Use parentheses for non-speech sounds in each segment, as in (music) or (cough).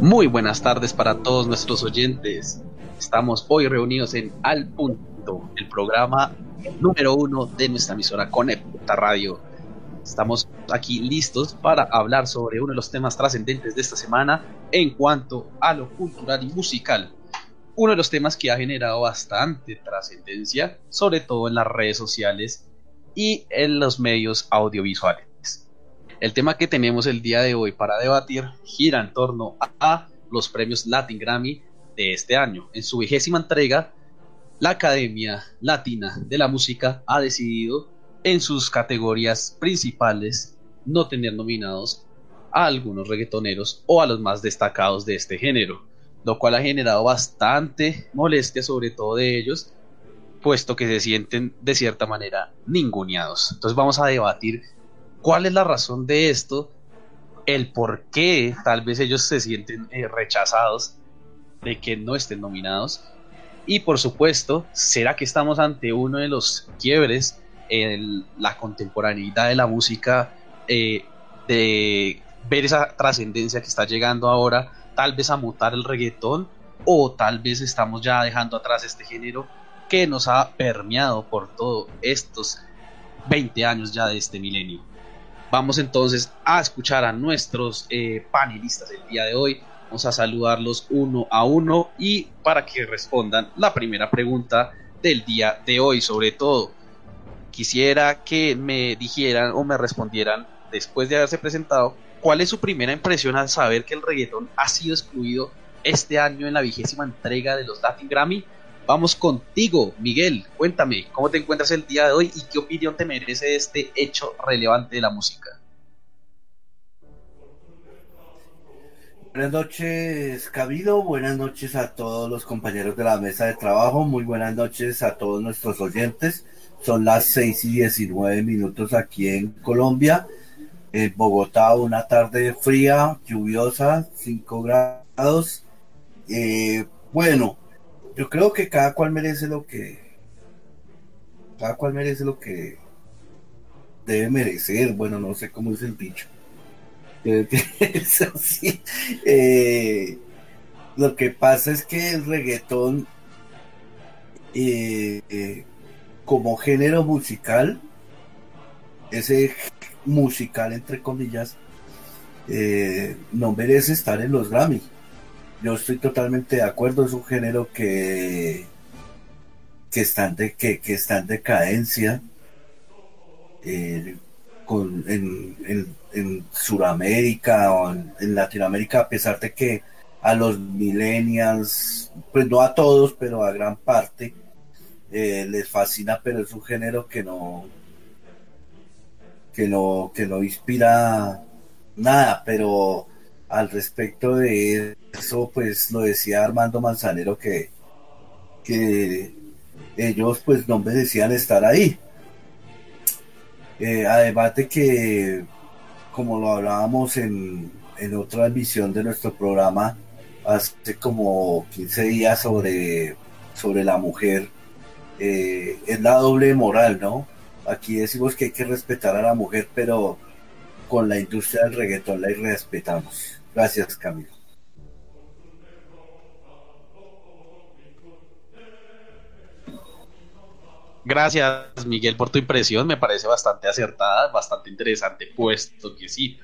Muy buenas tardes para todos nuestros oyentes. Estamos hoy reunidos en Al Punto, el programa número uno de nuestra emisora Conecta Radio. Estamos aquí listos para hablar sobre uno de los temas trascendentes de esta semana en cuanto a lo cultural y musical. Uno de los temas que ha generado bastante trascendencia, sobre todo en las redes sociales y en los medios audiovisuales. El tema que tenemos el día de hoy para debatir gira en torno a los premios Latin Grammy de este año. En su vigésima entrega, la Academia Latina de la Música ha decidido en sus categorías principales no tener nominados a algunos reggaetoneros o a los más destacados de este género, lo cual ha generado bastante molestia sobre todo de ellos, puesto que se sienten de cierta manera ninguneados. Entonces vamos a debatir cuál es la razón de esto, el por qué tal vez ellos se sienten eh, rechazados de que no estén nominados. Y por supuesto, ¿será que estamos ante uno de los quiebres en la contemporaneidad de la música, eh, de ver esa trascendencia que está llegando ahora, tal vez a mutar el reggaetón, o tal vez estamos ya dejando atrás este género que nos ha permeado por todos estos 20 años ya de este milenio. Vamos entonces a escuchar a nuestros eh, panelistas del día de hoy. Vamos a saludarlos uno a uno y para que respondan la primera pregunta del día de hoy, sobre todo. Quisiera que me dijeran o me respondieran, después de haberse presentado, cuál es su primera impresión al saber que el reggaetón ha sido excluido este año en la vigésima entrega de los Latin Grammy Vamos contigo, Miguel. Cuéntame, ¿cómo te encuentras el día de hoy y qué opinión te merece este hecho relevante de la música? Buenas noches, Cabido. Buenas noches a todos los compañeros de la mesa de trabajo. Muy buenas noches a todos nuestros oyentes. Son las 6 y 19 minutos aquí en Colombia. En Bogotá, una tarde fría, lluviosa, 5 grados. Eh, bueno, yo creo que cada cual merece lo que. Cada cual merece lo que debe merecer. Bueno, no sé cómo es el dicho. (laughs) Eh, lo que pasa es que el reggaetón, eh, eh, como género musical, ese musical entre comillas, no merece estar en los Grammy yo estoy totalmente de acuerdo, es un género que, que, está, en que, está en decadencia eh, con, en, en, en Sudamérica o en, Latinoamérica, a pesar de que a los millennials, pues no a todos, pero a gran parte, eh, les fascina, pero es un género que no, que no, que no inspira nada, pero al respecto de eso, pues lo decía Armando Manzanero que, que ellos pues no merecían estar ahí. Eh, además de que, como lo hablábamos en, en otra emisión de nuestro programa, hace como 15 días sobre, sobre la mujer, eh, es la doble moral, ¿no? Aquí decimos que hay que respetar a la mujer, pero con la industria del reggaetón la irrespetamos. Gracias, Camilo. Gracias, Miguel, por tu impresión. Me parece bastante acertada, bastante interesante, puesto que sí,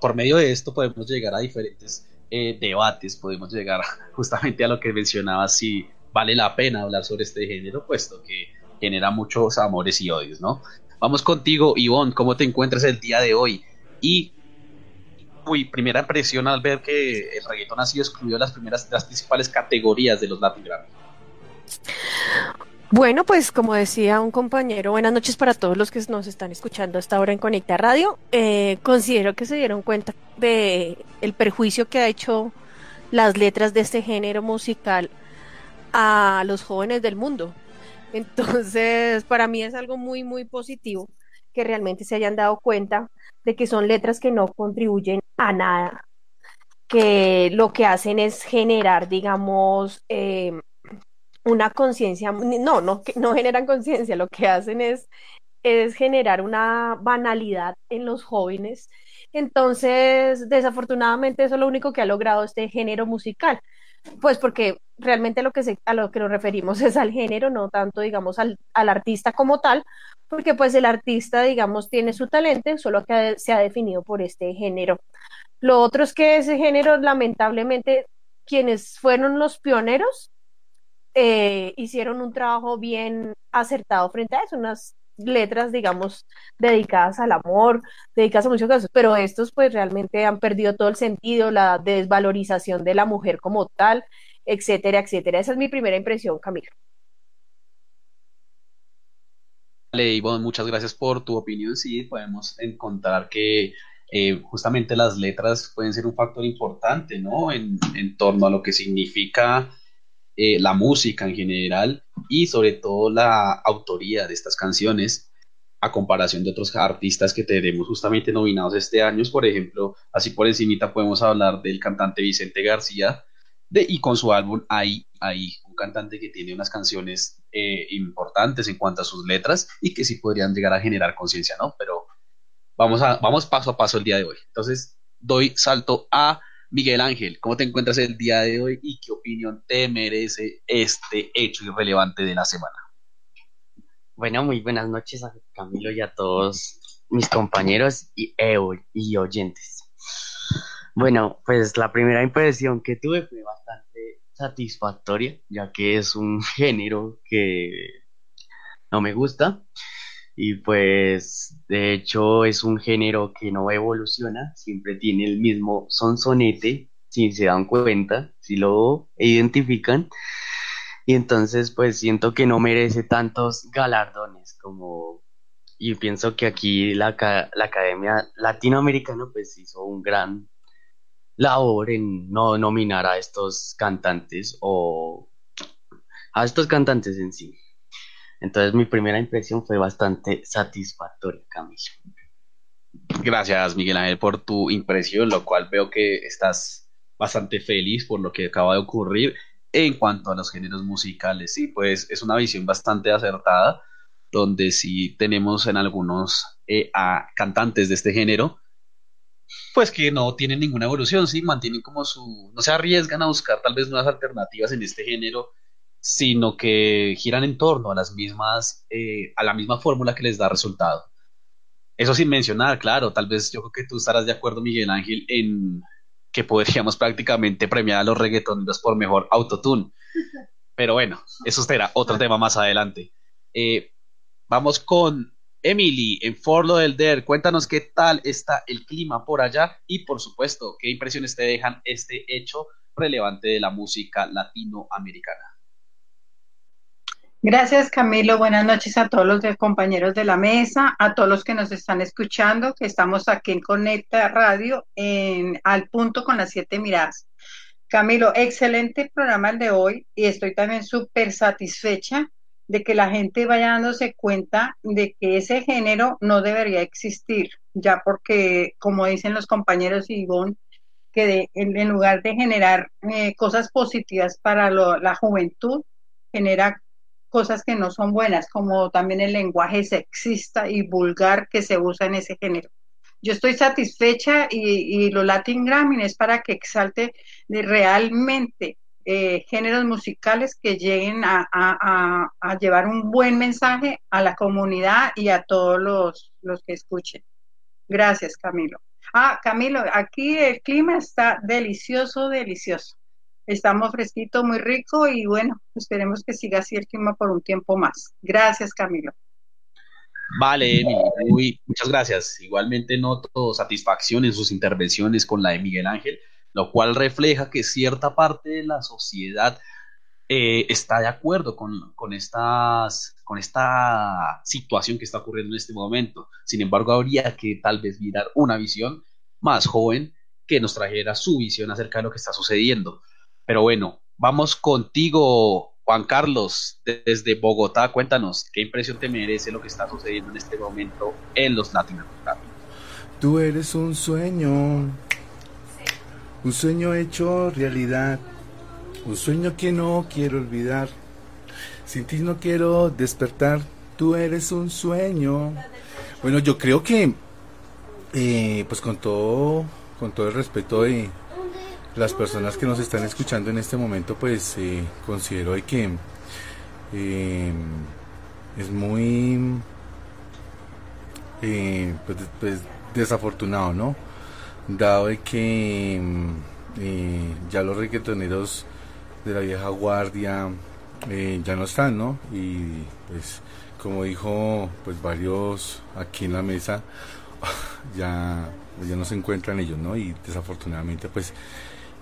por medio de esto podemos llegar a diferentes eh, debates, podemos llegar (laughs) justamente a lo que mencionaba, si vale la pena hablar sobre este género, puesto que genera muchos amores y odios, ¿no? Vamos contigo, Ivonne, ¿cómo te encuentras el día de hoy? Y uy, primera impresión al ver que el reggaetón ha sido excluido de las primeras, las principales categorías de los Latin Grammy. Bueno, pues como decía un compañero, buenas noches para todos los que nos están escuchando hasta ahora en Conecta Radio. Eh, considero que se dieron cuenta de el perjuicio que ha hecho las letras de este género musical a los jóvenes del mundo. Entonces, para mí es algo muy, muy positivo que realmente se hayan dado cuenta de que son letras que no contribuyen a nada, que lo que hacen es generar, digamos, em, una conciencia, no, no, no generan conciencia, lo que hacen es es generar una banalidad en los jóvenes. Entonces, desafortunadamente, eso es lo único que ha logrado este género musical. Pues porque realmente lo que se, a lo que nos referimos (laughs) es al género, no tanto, digamos, al, al artista como tal, porque pues el artista, digamos, tiene su talento, solo que se ha definido por este género. Lo otro es que ese género, lamentablemente, quienes fueron los pioneros, eh, hicieron un trabajo bien acertado frente a eso, unas letras, digamos, dedicadas al amor, dedicadas a muchas cosas, pero estos pues realmente han perdido todo el sentido, la desvalorización de la mujer como tal, etcétera, etcétera. Esa es mi primera impresión, Camilo. Vale, muchas gracias por tu opinión. Sí, podemos encontrar que eh, justamente las letras pueden ser un factor importante, ¿no? En torno a lo que significa eh, la música en general y sobre todo la autoría de estas canciones a comparación de otros artistas que tenemos justamente nominados este año. Por ejemplo, así por encimita podemos hablar del cantante Vicente García de, y con su álbum Ahí, Ahí, un cantante que tiene unas canciones eh, importantes en cuanto a sus letras y que sí podrían llegar a generar conciencia, ¿no? Pero Vamos, a, vamos paso a paso el día de hoy. Entonces, doy salto a Miguel Ángel. ¿Cómo te encuentras el día de hoy y qué opinión te merece este hecho irrelevante de la semana? Bueno, muy buenas noches a Camilo y a todos mis compañeros y, eh, y oyentes. Bueno, pues la primera impresión que tuve fue bastante satisfactoria, ya que es un (laughs) género que no me gusta. Y pues de hecho es un género que no evoluciona, siempre tiene el mismo sonsonete, si se dan cuenta, si lo identifican. Y entonces pues siento que no merece tantos galardones como... Y pienso que aquí la, la Academia Latinoamericana pues hizo un gran labor en no nominar a estos cantantes o a estos cantantes en sí. Entonces mi primera impresión fue bastante satisfactoria, Camilo. Gracias, Miguel Ángel, por tu impresión, lo cual veo que estás bastante feliz por lo que acaba de ocurrir en cuanto a los géneros musicales. Sí, pues es una visión bastante acertada, donde sí tenemos en algunos eh, a cantantes de este género, pues que no tienen ninguna evolución, sí, mantienen como su, no se arriesgan a buscar tal vez nuevas alternativas en este género sino que giran en torno a las mismas, eh, a la misma fórmula que les da resultado. Eso sin mencionar, claro, tal vez yo creo que tú estarás de acuerdo, Miguel Ángel, en que podríamos (laughs) prácticamente premiar a los reggaetoneros por mejor autotune. Pero bueno, eso será otro tema más adelante. Eh, vamos con Emily en Forlo del Der. Cuéntanos qué tal está el clima por allá y, por supuesto, qué impresiones te dejan este hecho relevante de la música latinoamericana. Gracias, Camilo. Buenas noches a todos los compañeros de la mesa, a todos los que nos están escuchando, que estamos aquí en Conecta Radio, en Al Punto con las Siete Miradas. Camilo, excelente programa el de hoy y estoy también súper satisfecha de que la gente vaya dándose cuenta de que ese género no debería existir, ya porque, como dicen los compañeros Ivonne, que en, lugar de generar eh, cosas positivas para la juventud, genera cosas que no son buenas, como también el lenguaje sexista y vulgar que se usa en ese género. Yo estoy satisfecha y, los Latin Grammy es para que exalte realmente eh, géneros musicales que lleguen a, llevar un buen mensaje a la comunidad y a todos los, los que escuchen. Gracias, Camilo. Ah, Camilo, aquí el clima está delicioso, delicioso. Estamos fresquito, muy rico y bueno, esperemos que siga así el clima por un tiempo más. Gracias, Camilo. Vale, Emi, muchas gracias. Igualmente noto satisfacción en sus intervenciones con la de Miguel Ángel, lo cual refleja que cierta parte de la sociedad eh, está de acuerdo con, con, estas, con esta situación que está ocurriendo en este momento. Sin embargo, habría que tal vez mirar una visión más joven que nos trajera su visión acerca de lo que está sucediendo. Pero bueno, vamos contigo, Juan Carlos, desde Bogotá. Cuéntanos, ¿qué impresión te merece lo que está sucediendo en este momento en los latinoamericanos? Tú eres un sueño, un sueño hecho realidad, un sueño que no quiero olvidar. Sin ti no quiero despertar, Tú eres un sueño. Bueno, yo creo que, eh, pues con todo, con todo el respeto de las personas que nos están escuchando en este momento, pues eh, considero que eh, es muy pues, pues, desafortunado, ¿no? Dado de que ya los reggaetoneros de la vieja guardia ya no están, ¿no? Y pues como dijo pues varios aquí en la mesa, (laughs) ya, ya no se encuentran ellos, ¿no? Y desafortunadamente pues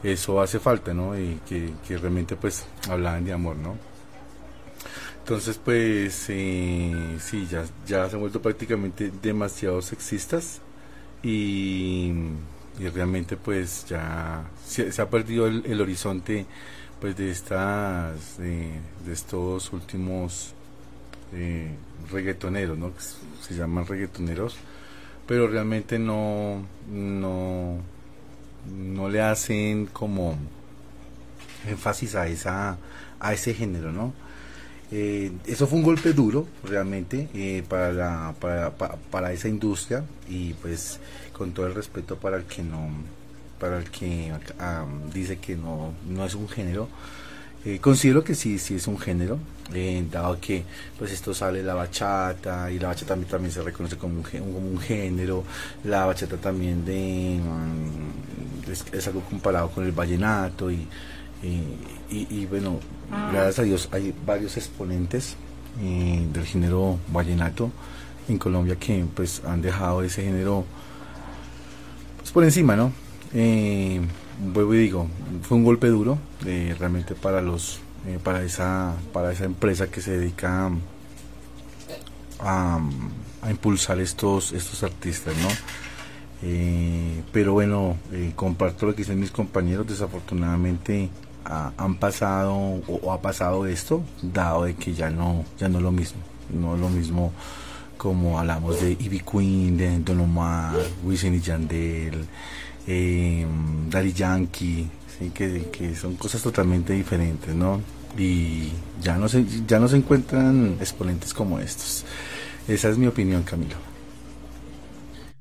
eso hace falta, ¿no? Y que, realmente pues hablaban de amor, ¿no? Entonces pues eh, sí, ya, ya se han vuelto prácticamente demasiado sexistas y, realmente pues ya se, ha perdido el, horizonte pues de estas de estos últimos eh, reggaetoneros, ¿no? Se llaman reggaetoneros, pero realmente no, no, no le hacen como énfasis a esa, a ese género, ¿no? Eh, eso fue un golpe duro realmente eh, para, para, para, esa industria y pues con todo el respeto para el que no para el que ah, dice que no, no es un género eh, considero que sí, sí es un género, eh, dado que pues esto sale la bachata y la bachata también, se reconoce como un, como un género, la bachata también de, mm, es, algo comparado con el vallenato y, y, bueno, ah. gracias a Dios hay varios exponentes eh, del género vallenato en Colombia que pues han dejado ese género pues, por encima, ¿no? Vuelvo digo, fue un golpe duro eh, realmente para los eh, para esa para esa empresa que se dedica a, impulsar estos estos artistas, ¿no? Eh, pero bueno, comparto lo que dicen mis compañeros, desafortunadamente han pasado o, ha pasado esto, dado de que ya no ya no es lo mismo, no es lo mismo como hablamos de Ivy Queen, de Don Omar, Wisin y Yandel, eh, Daddy Yankee, ¿sí? que, son cosas totalmente diferentes, ¿no? Y ya no, se, ya no se encuentran exponentes como estos. Esa es mi opinión, Camilo.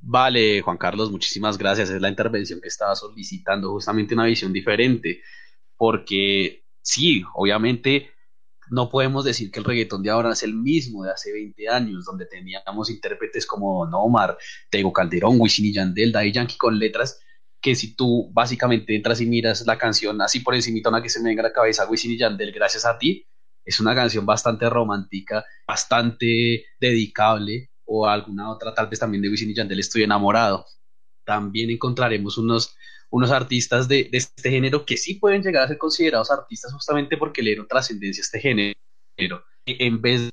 Vale, Juan Carlos, muchísimas gracias. Es la intervención que estaba solicitando, justamente una visión diferente, porque sí, obviamente no podemos decir que el reggaetón de ahora es el mismo de hace 20 años, donde teníamos intérpretes como Nomar, Tego Calderón, Wisin y Yandel, Daddy Yankee con letras que si tú básicamente entras y miras la canción así por encima, una que se me venga la cabeza, Wisin y Yandel, gracias a ti, es una canción bastante romántica, bastante dedicable, o alguna otra, tal vez también de Wisin y Yandel, estoy enamorado. También encontraremos unos, unos artistas de, este género que sí pueden llegar a ser considerados artistas justamente porque le dieron trascendencia a este género. En vez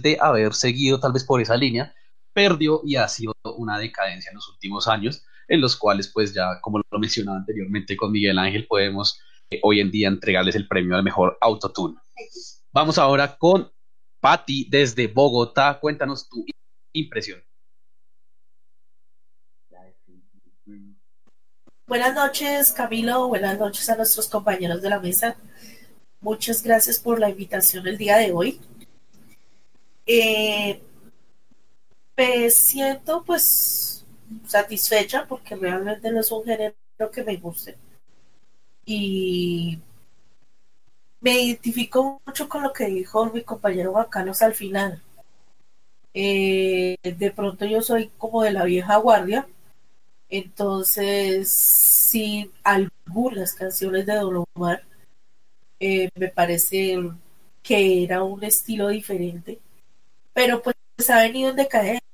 de haber seguido tal vez por esa línea, perdió y ha sido una decadencia en los últimos años en los cuales pues ya como lo mencionaba anteriormente con Miguel Ángel podemos eh, hoy en día entregarles el premio al mejor autotune. Vamos ahora con Patti desde Bogotá, cuéntanos tu impresión. Buenas noches Camilo, buenas noches a nuestros compañeros de la mesa. Muchas gracias por la invitación el día de hoy. Eh, me siento pues satisfecha porque realmente no es un género que me guste. Y me identifico mucho con lo que dijo mi compañero Juan al final. Eh, de pronto yo soy como de la vieja guardia, entonces sí, algunas canciones de Don Omar eh, me parece que era un estilo diferente, pero pues ha venido en decadencia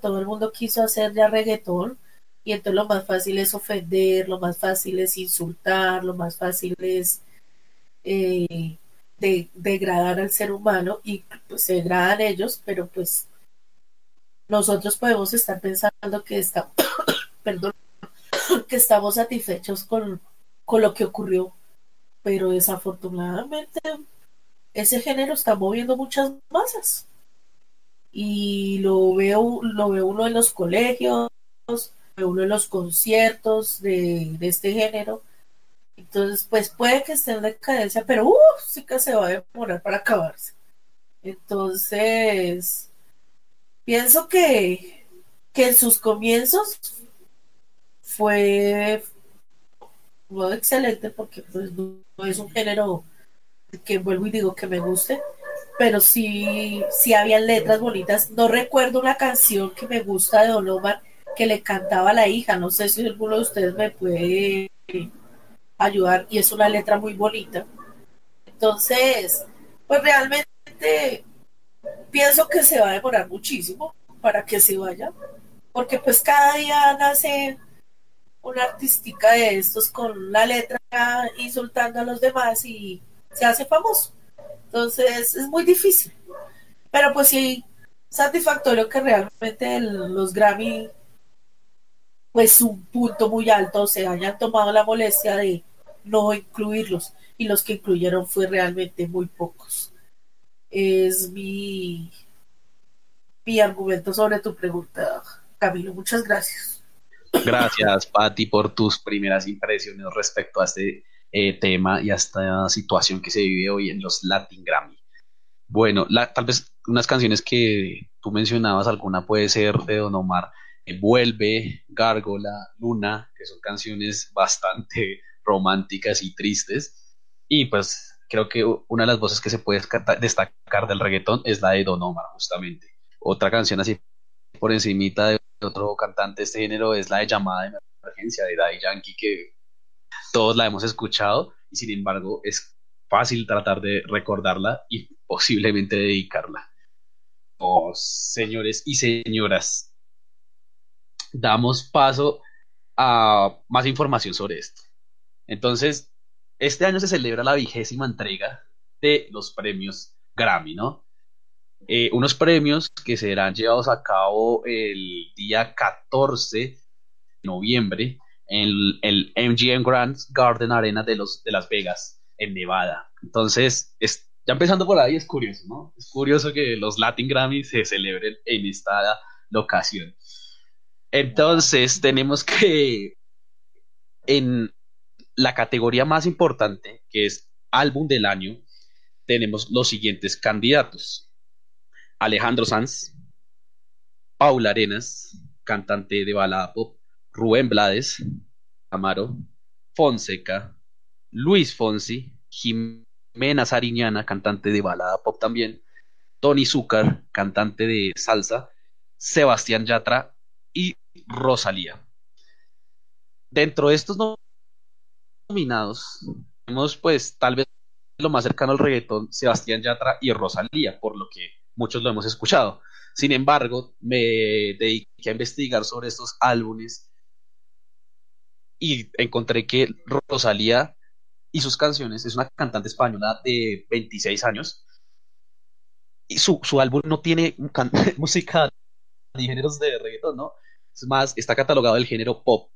Todo el mundo quiso hacer ya reggaetón y entonces lo más fácil es ofender, lo más fácil es insultar, lo más fácil es eh, de, degradar al ser humano y pues se degradan ellos, pero pues nosotros podemos estar pensando que estamos, (coughs) (coughs) que estamos satisfechos con, con lo que ocurrió, pero desafortunadamente ese género está moviendo muchas masas y lo veo, lo veo uno en los colegios, uno en los conciertos de, este género. Entonces, pues puede que esté en decadencia, pero uh, sí que se va a demorar para acabarse. Entonces, pienso que, que en sus comienzos fue, fue excelente porque pues, no, es un género que vuelvo y digo que me guste, pero sí, sí habían letras bonitas. No recuerdo una canción que me gusta de Don Omar que le cantaba a la hija, no sé si alguno de ustedes me puede ayudar y es una letra muy bonita. Entonces, pues realmente pienso que se va a demorar muchísimo para que se vaya, porque pues cada día nace una artística de estos con la letra insultando a los demás y se hace famoso. Entonces es muy difícil. Pero pues sí, satisfactorio que realmente los Grammy, pues un punto muy alto, se hayan tomado la molestia de no incluirlos. Y los que incluyeron fue realmente muy pocos. Es mi, mi argumento sobre tu pregunta, Camilo. Muchas gracias. Gracias, Patti, por tus primeras impresiones respecto a este eh, tema y a esta situación que se vive hoy en los Latin Grammy. Bueno, tal vez unas canciones que tú mencionabas, alguna puede ser de Don Omar, eh, Vuelve, Gárgola, Luna, que son canciones bastante (laughs) románticas y tristes. Y pues creo que una de las voces que se puede destacar del reggaetón es la de Don Omar, justamente. Otra canción así por encimita de otro cantante de este género es la de Llamada de Emergencia de Daddy Yankee, que todos la hemos escuchado y sin embargo es fácil tratar de recordarla y posiblemente dedicarla. Oh, señores y señoras, damos paso a más información sobre esto. Entonces, este año se celebra la vigésima entrega de los premios Grammy, ¿no? Eh, unos premios que serán llevados a cabo el día 14 de noviembre en el MGM Grand Garden Arena de, los, de Las Vegas, en Nevada. Entonces, es, ya empezando por ahí, es curioso, ¿no? Es curioso que los Latin Grammy se celebren en esta locación. Entonces, tenemos que en la categoría más importante, que es álbum del año, tenemos los siguientes candidatos. Alejandro Sanz, Paula Arenas, cantante de balada pop, Rubén Blades, Amaro, Fonseca, Luis Fonsi, Jimena Sariñana, cantante de balada pop también, Tony Zúcar, cantante de salsa, Sebastián Yatra y Rosalía. Dentro de estos nominados, tenemos pues tal vez lo más cercano al reggaetón, Sebastián Yatra y Rosalía, por lo que muchos lo hemos escuchado. Sin embargo, me dediqué a investigar sobre estos álbumes y encontré que Rosalía y sus canciones es una cantante española de 26 años y su, álbum no tiene (laughs) música ni géneros de reggaeton, ¿no? Es más, está catalogado del género pop.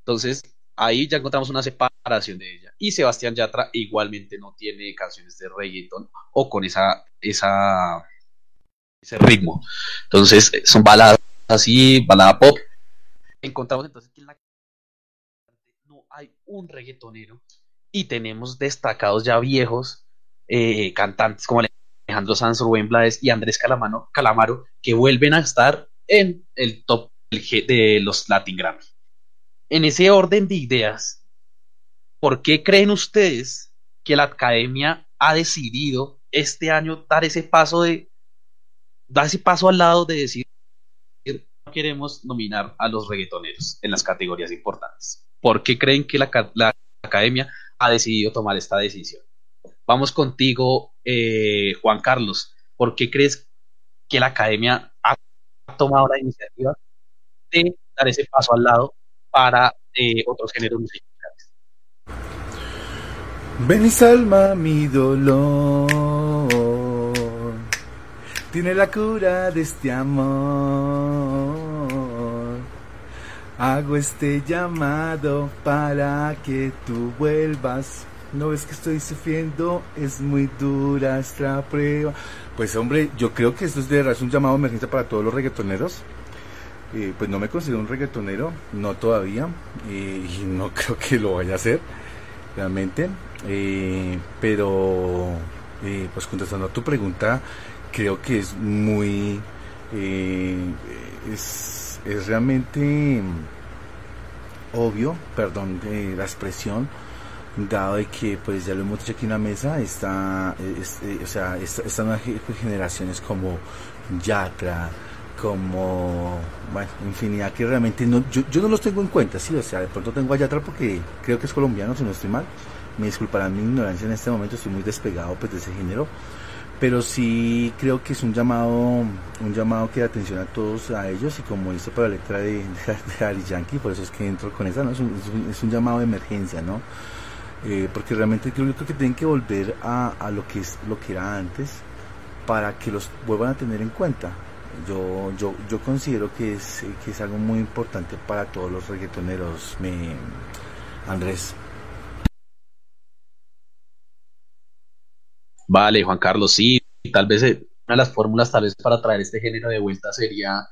Entonces, ahí ya encontramos una separación de ella. Y Sebastián Yatra igualmente no tiene canciones de reggaeton o con esa, esa ese ritmo. Entonces, eh, son baladas así, balada pop. Encontramos entonces que en la hay un reggaetonero y tenemos destacados ya viejos eh, cantantes como Alejandro Sanz, Rubén Blades y Andrés Calamano, Calamaro que vuelven a estar en el top de los Latin Grammy. En ese orden de ideas, ¿por qué creen ustedes que la academia ha decidido este año dar ese paso de da ese paso al lado de decir no queremos nominar a los reggaetoneros en las categorías importantes. ¿Por qué creen que la, academia ha decidido tomar esta decisión? Vamos contigo, eh, Juan Carlos. ¿Por qué crees que la academia ha tomado la iniciativa de dar ese paso al lado para eh, otros géneros musicales? Ven y salma mi dolor tiene la cura de este amor. Hago este llamado para que tú vuelvas. No ves que estoy sufriendo, es muy dura esta prueba. Pues hombre, yo creo que esto es de verdad un llamado de emergencia para todos los reggaetoneros. Eh, pues no me considero un reggaetonero, no todavía, eh, y no (laughs) creo que lo vaya a hacer, realmente. Eh, pero, pues contestando a tu pregunta, creo que es muy... Eh, es, es, realmente obvio, perdón de la expresión, dado de que pues ya lo hemos dicho aquí en la mesa está eh, o sea estas nuevas generaciones como Yatra como bueno infinidad que realmente no yo, yo no los tengo en cuenta sí o sea de pronto tengo a Yatra porque creo que es colombiano si no estoy mal. Me disculparán mi ignorancia en este momento estoy muy despegado pues de ese género pero sí creo que es un llamado un llamado que da atención a todos a ellos y como dice para la letra de, (laughs) de, Ari Yankee por eso es que entro con esa no es un, llamado de emergencia no eh, porque realmente creo, creo que tienen que volver a, a, lo que es lo que era antes para que los vuelvan a tener en cuenta. Yo, yo, yo considero que es, que es algo muy importante para todos los reggaetoneros, me, Andrés. Vale, Juan Carlos, sí, tal vez eh, una de las fórmulas tal vez para traer este género de vuelta sería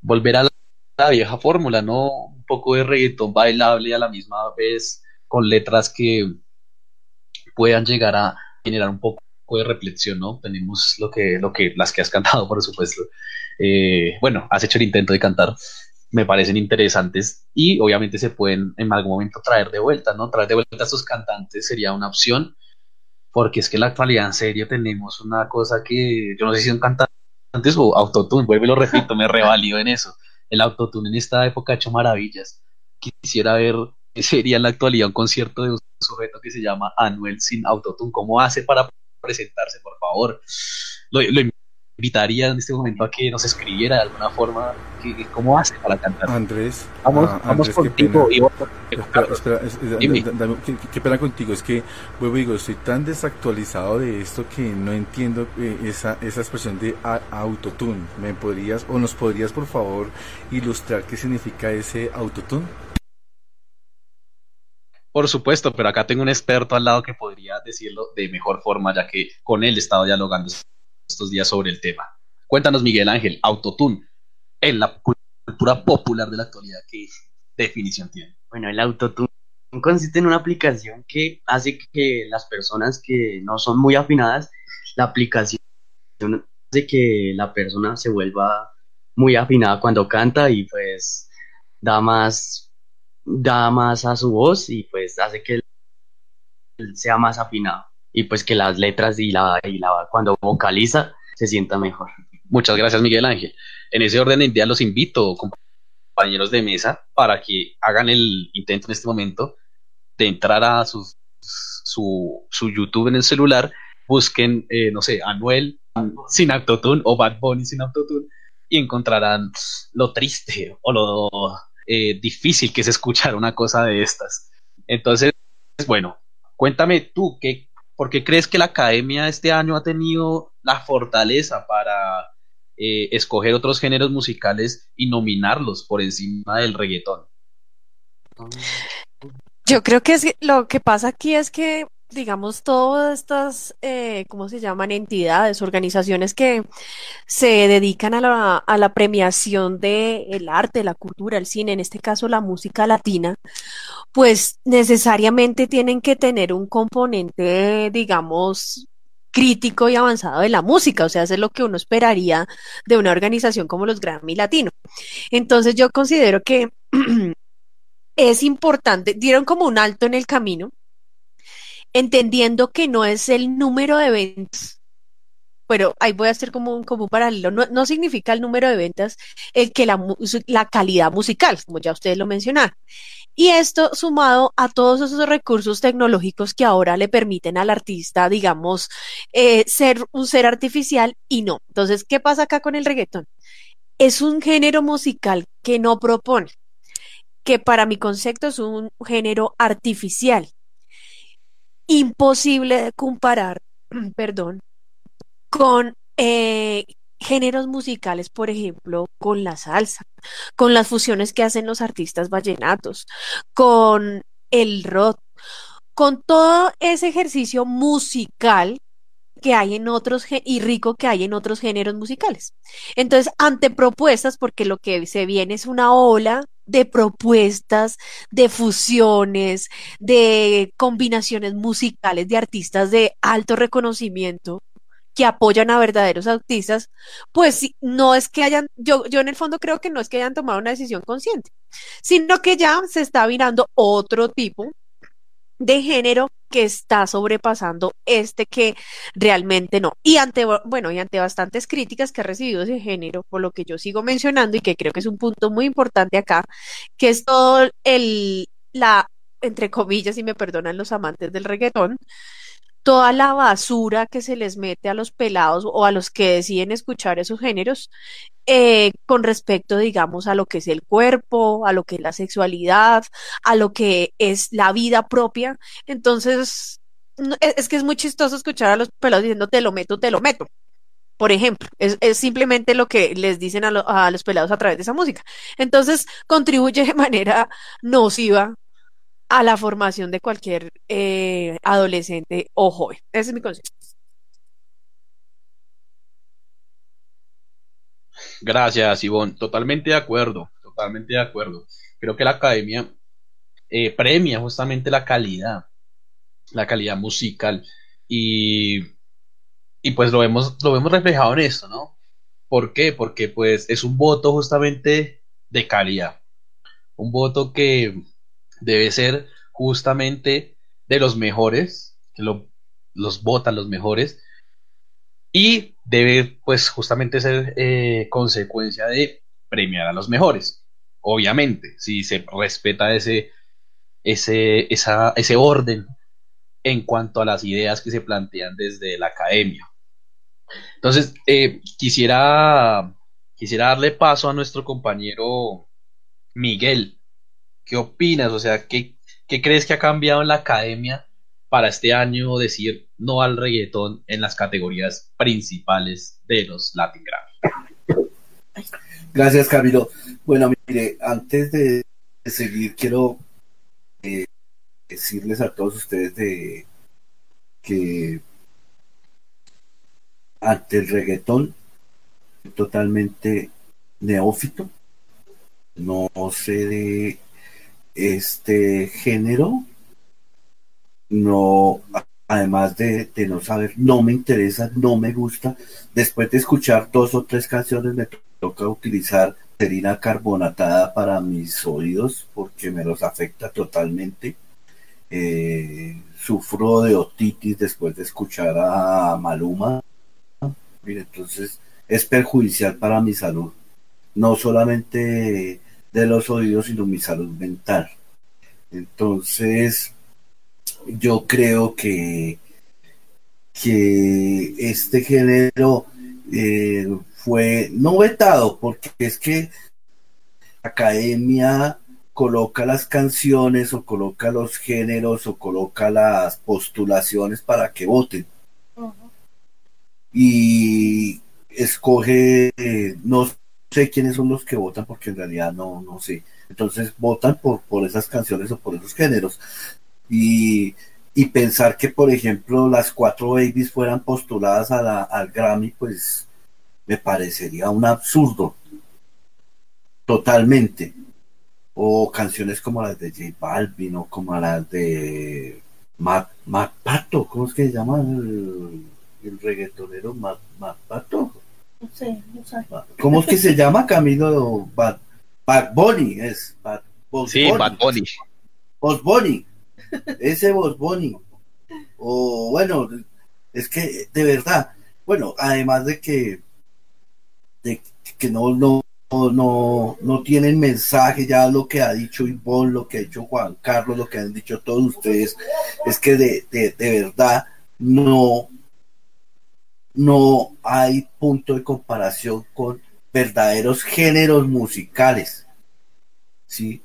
volver a la, la vieja fórmula, ¿no? Un poco de reggaetón bailable a la misma vez con letras que puedan llegar a generar un poco de reflexión, ¿no? Tenemos lo que, lo que, las que has cantado, por supuesto. Eh, bueno, has hecho el intento de cantar, me parecen interesantes y obviamente se pueden en algún momento traer de vuelta, ¿no? Traer de vuelta a estos cantantes sería una opción, porque es que en la actualidad, en serio, tenemos una cosa que yo no sé si son cantantes o autotune, vuelvo y lo repito, me revalido en eso. El autotune en esta época ha hecho maravillas. Quisiera ver sería en la actualidad un concierto de un sujeto que se llama Anuel sin autotune. ¿Cómo hace para presentarse, por favor? Lo, invitaría en este momento a que nos escribiera de alguna forma que, cómo hace para cantar. Andrés, vamos, ah, vamos contigo. Y espera, qué, pena contigo. Es que, vuelvo digo, estoy tan desactualizado de esto que no entiendo eh, esa, esa expresión de autotune. ¿Me podrías o nos podrías, por favor, ilustrar qué significa ese autotune? Por supuesto, pero acá tengo un experto al lado que podría decirlo de mejor forma, ya que con él he estado dialogando estos días sobre el tema. Cuéntanos, Miguel Ángel, autotune en la cultura popular de la actualidad, ¿qué definición tiene? Bueno, el autotune consiste en una aplicación que hace que las personas que no son muy afinadas, la aplicación hace que la persona se vuelva muy afinada cuando canta y pues da más da más a su voz y pues hace que él sea más afinado y pues que las letras y la, y la cuando vocaliza se sienta mejor. Muchas gracias Miguel Ángel. En ese orden de día los invito, compañeros de mesa, para que hagan el intento en este momento de entrar a su, su, su YouTube en el celular, busquen, eh, no sé, Anuel sin autotune o Bad Bunny sin autotune y encontrarán lo triste o lo eh, difícil que es escuchar una cosa de estas. Entonces, bueno, cuéntame tú, ¿qué, ¿por qué crees que la academia este año ha tenido la fortaleza para eh, escoger otros géneros musicales y nominarlos por encima del reggaetón? Yo creo que lo que pasa aquí es que digamos, todas estas, eh, ¿cómo se llaman? Entidades, organizaciones que se dedican a la, a la premiación del arte, la cultura, el cine, en este caso la música latina, pues necesariamente tienen que tener un componente, digamos, crítico y avanzado de la música, o sea, es lo que uno esperaría de una organización como los Grammy Latino. Entonces yo considero que (clears throat) es importante, dieron como un alto en el camino, entendiendo que no es el número de ventas, pero ahí voy a hacer como un, como paralelo, no, significa el número de ventas el que la, la calidad musical, como ya ustedes lo mencionaron. Y esto sumado a todos esos recursos tecnológicos que ahora le permiten al artista, digamos, eh, ser un ser artificial y no. Entonces, ¿qué pasa acá con el reggaetón? Es un género musical que no propone, que para mi concepto es un género artificial imposible de comparar, (clears throat) perdón, con eh, géneros musicales, por ejemplo, con la salsa, con las fusiones que hacen los artistas vallenatos, con el rock, con todo ese ejercicio musical que hay en otros y rico que hay en otros géneros musicales. Entonces, ante propuestas, porque lo que se viene es una ola de propuestas, de fusiones, de combinaciones musicales de artistas de alto reconocimiento que apoyan a verdaderos autistas, pues no es que hayan, yo, yo en el fondo creo que no es que hayan tomado una decisión consciente, sino que ya se está mirando otro tipo de género que está sobrepasando este que realmente no. Y ante, bueno, y ante bastantes críticas que ha recibido ese género, por lo que yo sigo mencionando y que creo que es un punto muy importante acá, que es todo el, la, entre comillas, y me perdonan los amantes del reggaetón, toda la basura que se les mete a los pelados o a los que deciden escuchar esos géneros eh, con respecto, digamos, a lo que es el cuerpo, a lo que es la sexualidad, a lo que es la vida propia. Entonces, es, que es muy chistoso escuchar a los pelados diciendo te lo meto, te lo meto. Por ejemplo, es, simplemente lo que les dicen a, a los pelados a través de esa música. Entonces, contribuye de (laughs) manera nociva a la formación de cualquier eh, adolescente o joven. Ese es mi consejo. Gracias, Ivonne. Totalmente de acuerdo, totalmente de acuerdo. Creo que la academia eh, premia justamente la calidad, la calidad musical y, y pues lo vemos, lo vemos reflejado en esto, ¿no? ¿Por qué? Porque pues es un voto justamente de calidad. Un voto que debe ser justamente de los mejores, que los votan los mejores, y debe pues justamente ser eh, consecuencia de premiar a los mejores. Obviamente, si se respeta ese, ese, esa, ese orden en cuanto a las ideas que se plantean desde la academia. Entonces, eh, quisiera, quisiera darle paso a nuestro compañero Miguel. ¿Qué opinas? O sea, ¿qué, ¿qué crees que ha cambiado en la academia para este año decir no al reggaetón en las categorías principales de los Latin Grammy? Gracias, Camilo. Bueno, mire, antes de seguir, quiero eh, decirles a todos ustedes de que ante el reggaetón totalmente neófito, no sé de este género, no, además de, no saber, no me interesa, no me gusta. Después de escuchar dos o tres canciones me toca utilizar serina carbonatada para mis oídos porque me los afecta totalmente. Eh, sufro de otitis después de escuchar a Maluma. entonces es perjudicial para mi salud. No solamente de los oídos, sino mi salud mental. Entonces, yo creo que, que este género eh, fue no vetado, porque es que la academia coloca las canciones o coloca los géneros o coloca las postulaciones para que voten. Y escoge, eh, no sé quiénes son los que votan porque en realidad no, no sé. Entonces votan por, por esas canciones o por esos géneros. Y, y pensar que, por ejemplo, las cuatro babies fueran postuladas a la, al Grammy, pues me parecería un absurdo. Totalmente. O canciones como las de J Balvin o como las de Matt, Pato, ¿cómo es que se llama el, el reggaetonero Matt, Pato? No sé. ¿Cómo es que se llama Camilo? Bad, Bad Bunny, es Bad, Sí, Bad Bunny. Bad Bunny. Ese Bad Bunny. O bueno, es que de verdad, bueno, además de que de que no no no no tienen mensaje ya lo que ha dicho Ivonne, lo que ha dicho Juan Carlos, lo que han dicho todos ustedes, es que de, de, de verdad no no hay punto de comparación con verdaderos géneros musicales. ¿sí?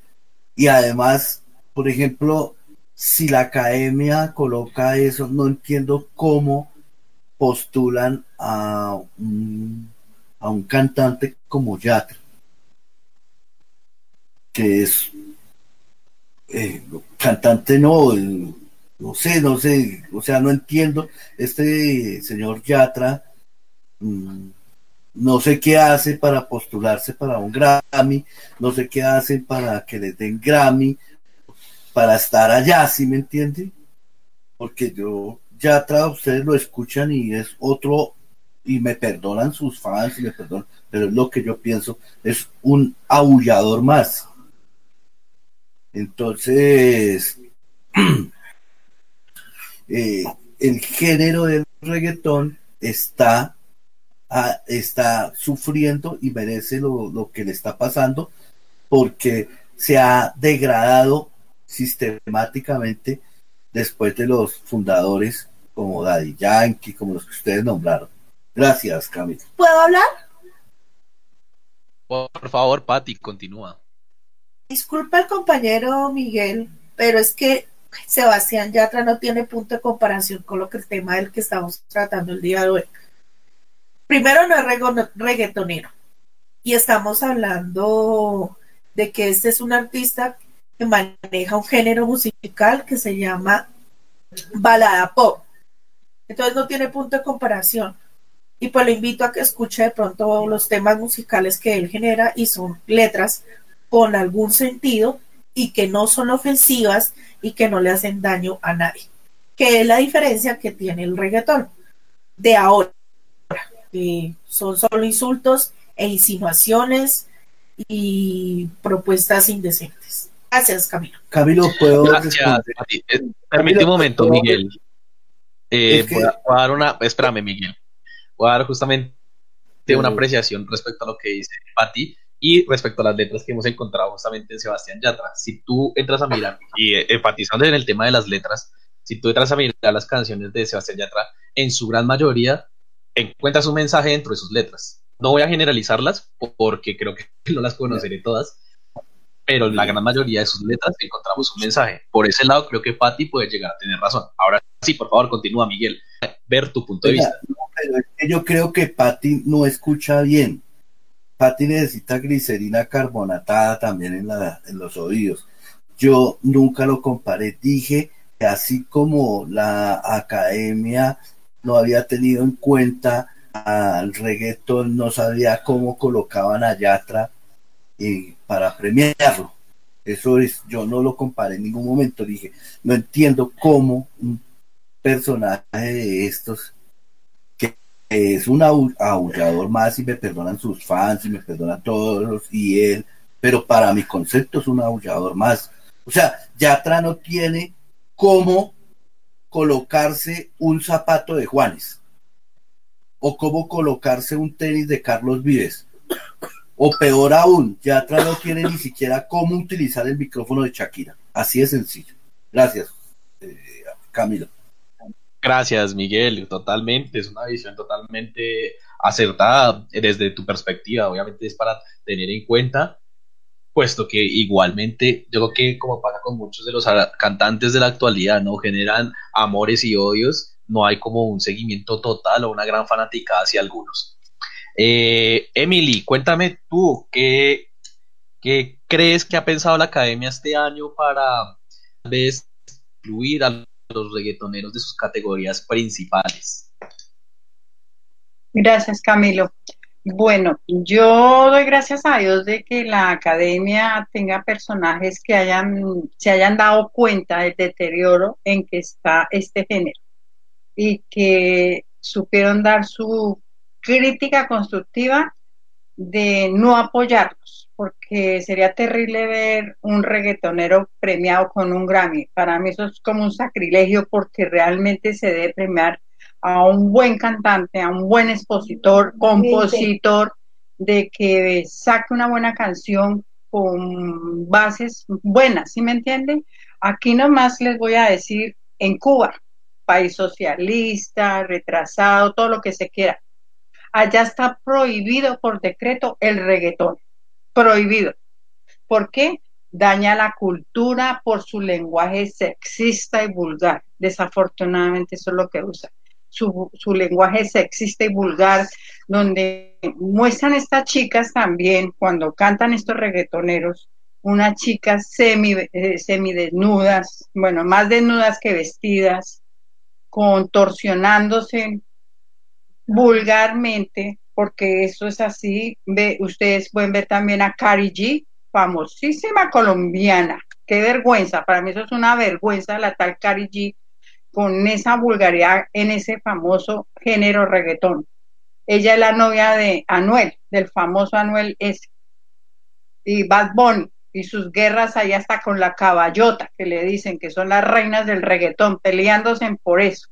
Y además, por ejemplo, si la academia coloca eso, no entiendo cómo postulan a un, a un cantante como Yatra, que es eh, cantante no, no sé, no sé, o sea, no entiendo. Este señor Yatra, mm, no sé qué hace para postularse para un Grammy, no sé qué hace para que le den Grammy, para estar allá, ¿sí me entiende? Porque yo, Yatra, ustedes lo escuchan y es otro y me perdonan sus fans me perdonan, pero es lo que yo pienso, es un aullador más. Entonces, (clears throat) eh, el género del reggaetón está, ah, está sufriendo y merece lo, lo que le está pasando porque se ha degradado sistemáticamente después de los fundadores como Daddy Yankee, como los que ustedes nombraron. Gracias, Camilo. ¿Puedo hablar? Por favor, Patti, continúa. Disculpa el compañero Miguel, pero es que Sebastián Yatra no tiene punto de comparación con lo que el tema del que estamos tratando el día de hoy. Primero no es reggaetonero. Y estamos hablando de que este es un artista que maneja un género musical que se llama balada pop. Entonces no tiene punto de comparación. Y pues lo invito a que escuche de pronto los temas musicales que él genera y son letras con algún sentido y que no son ofensivas y que no le hacen daño a nadie. Que es la diferencia que tiene el reggaetón de ahora. Que son solo insultos e insinuaciones y propuestas indecentes. Gracias, Camilo. Camilo, puedo. Gracias. Eh, permite un momento, Miguel. Eh, voy, a, dar una. Espérame, Miguel. Voy a dar justamente una apreciación respecto a lo que dice Pati y respecto a las letras que hemos encontrado justamente en Sebastián Yatra. Si tú entras a mirar, y eh, enfatizando en el tema de las letras, si tú entras a mirar las canciones de Sebastián Yatra, en su gran mayoría encuentras un mensaje dentro de sus letras. No voy a generalizarlas porque creo que (laughs) no las conoceré todas, pero en la gran mayoría de sus letras encontramos un mensaje. Por ese lado creo que Patti puede llegar a tener razón. Ahora sí, por favor, continúa Miguel, ver tu punto de vista. yo creo que Patti no escucha bien. Patti necesita glicerina carbonatada también en, los oídos. Yo nunca lo comparé. Dije que así como la academia no había tenido en cuenta al reggaetón, no sabía cómo colocaban a Yatra y para premiarlo. Eso es, yo no lo comparé en ningún momento. Dije, no entiendo cómo un personaje de estos, es un aullador más y me perdonan sus fans y me perdonan todos y él, pero para mi concepto es un aullador más. O sea, Yatra no tiene cómo colocarse un zapato de Juanes o cómo colocarse un tenis de Carlos Vives o peor aún, Yatra no tiene ni siquiera cómo utilizar el micrófono de Shakira. Así de sencillo. Gracias, eh, Camilo. Gracias, Miguel. Totalmente, es una visión totalmente acertada desde tu perspectiva. Obviamente es para tener en cuenta, puesto que igualmente, yo creo que como pasa con muchos de los cantantes de la actualidad, ¿no? Generan amores y odios, no hay como un seguimiento total o una gran fanática hacia algunos. Eh, Emily, cuéntame tú, ¿qué, ¿qué, crees que ha pensado la academia este año para tal vez incluir a los reggaetoneros de sus categorías principales? Gracias, Camilo. Bueno, yo doy gracias a Dios de que la academia tenga personajes que hayan, se hayan dado cuenta del deterioro en que está este género y que supieron dar su crítica constructiva de no apoyarlos, porque sería terrible ver un reggaetonero premiado con un Grammy. Para mí eso es como un sacrilegio porque realmente se debe premiar a un buen cantante, a un buen expositor, compositor, de que saque una buena canción con bases buenas, ¿sí me entienden? Aquí nomás les voy a decir, en Cuba, país socialista, retrasado, todo lo que se quiera, allá está prohibido por decreto el reggaetón. Prohibido. ¿Por qué? Daña la cultura por su lenguaje sexista y vulgar. Desafortunadamente eso es lo que usa. Su, lenguaje sexista y vulgar, donde muestran estas chicas también, cuando cantan estos reggaetoneros, unas chicas semi, eh, semidesnudas, bueno, más desnudas que vestidas, contorsionándose vulgarmente, porque eso es así. Ve, ustedes pueden ver también a Cari G, famosísima colombiana. Qué vergüenza, para mí eso es una vergüenza la tal Cari G con esa vulgaridad en ese famoso género reggaetón. Ella es la novia de Anuel, del famoso Anuel S. Y Bad Bunny, y sus guerras allá hasta con la caballota, que le dicen que son las reinas del reggaetón, peleándose por eso.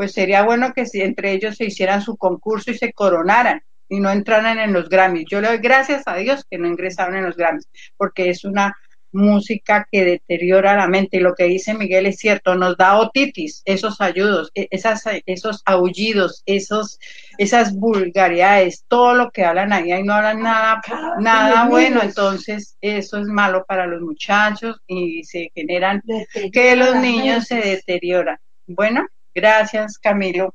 Pues sería bueno que si entre ellos se hicieran su concurso y se coronaran y no entraran en los Grammys. Yo le doy gracias a Dios que no ingresaron en los Grammys, porque es una música que deteriora la mente. Y lo que dice Miguel es cierto, nos da otitis, esos ayudos, e-, esas, esos aullidos, esos, esas vulgaridades, todo lo que hablan ahí, ahí no hablan nada, nada bueno, entonces eso es malo para los muchachos y se generan que los niños se deterioran. Bueno, gracias Camilo.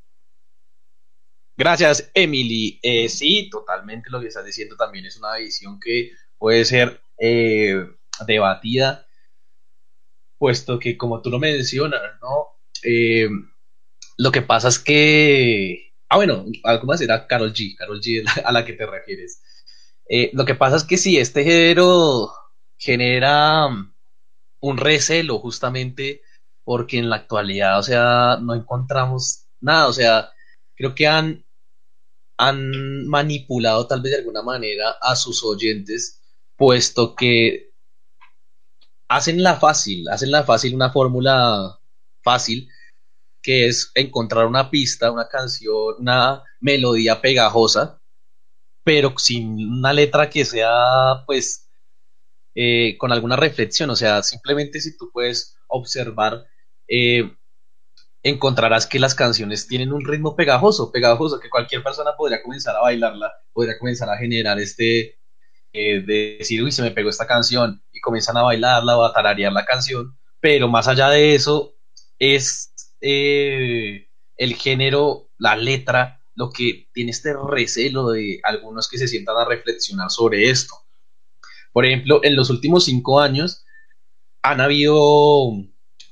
Gracias, Emily. Eh, sí, totalmente lo que estás diciendo también es una visión que puede ser eh, debatida, puesto que como tú lo mencionas, ¿no? Eh, lo que pasa es que... Ah, bueno, algo más era Carol G, Carol G a la que te refieres. Eh, lo que pasa es que si este género genera un recelo justamente porque en la actualidad, o sea, no encontramos nada, o sea, creo que han, han manipulado tal vez de alguna manera a sus oyentes, puesto que hacen la fácil, hacen la fácil, una fórmula fácil, que es encontrar una pista, una canción, una melodía pegajosa, pero sin una letra que sea, pues, eh, con alguna reflexión. O sea, simplemente si tú puedes observar, eh, encontrarás que las canciones tienen un ritmo pegajoso, pegajoso, que cualquier persona podría comenzar a bailarla, podría comenzar a generar este, eh, de decir, uy, se me pegó esta canción y comienzan a bailarla o a tararear la canción, pero más allá de eso es eh, el género, la letra, lo que tiene este recelo de algunos que se sientan a reflexionar sobre esto. Por ejemplo, en los últimos cinco años han habido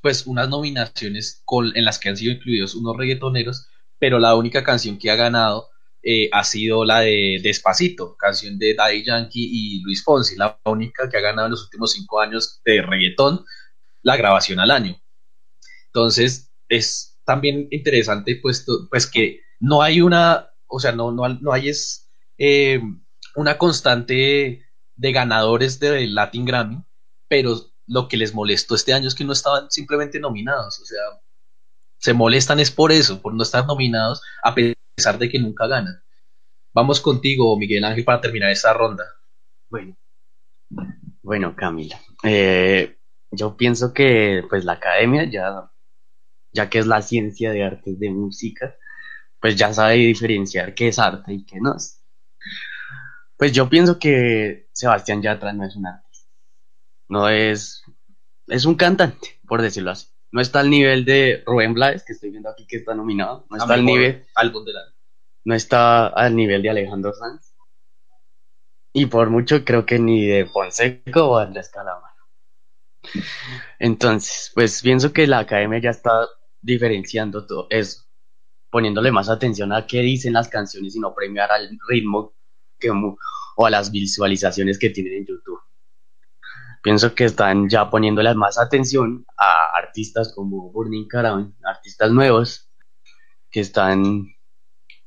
pues unas nominaciones con, en las que han sido incluidos unos reggaetoneros, pero la única canción que ha ganado eh, ha sido la de Despacito, canción de Daddy Yankee y Luis Fonsi, la única que ha ganado en los últimos cinco años de reggaetón, la grabación al año. Entonces, es también interesante puesto, pues que no hay una, o sea, no, no, no hay es, eh, una constante de ganadores de Latin Grammy, pero lo que les molestó este año es que no estaban simplemente nominados, o sea, se molestan es por eso, por no estar nominados, a pesar de que nunca ganan. Vamos contigo, Miguel Ángel, para terminar esta ronda. Bueno, bueno, Camila. Eh, yo pienso que pues la academia ya, ya que es la ciencia de artes de música, pues ya sabe diferenciar qué es arte y qué no es. Pues yo pienso que Sebastián Yatra no es un artista. No es, es un cantante, por decirlo así. No está al nivel de Rubén Blades, que estoy viendo aquí que está nominado. No está al nivel. Álbum del año. No está al nivel de Alejandro Sanz. Y por mucho creo que ni de Fonseca o Andrés Calamaro. Entonces, pues pienso que la academia ya está diferenciando todo eso, poniéndole más atención a qué dicen las canciones y no premiar al ritmo que, o a las visualizaciones que tienen en YouTube. Pienso que están ya poniéndole más atención a artistas como Burning Caravan, artistas nuevos que están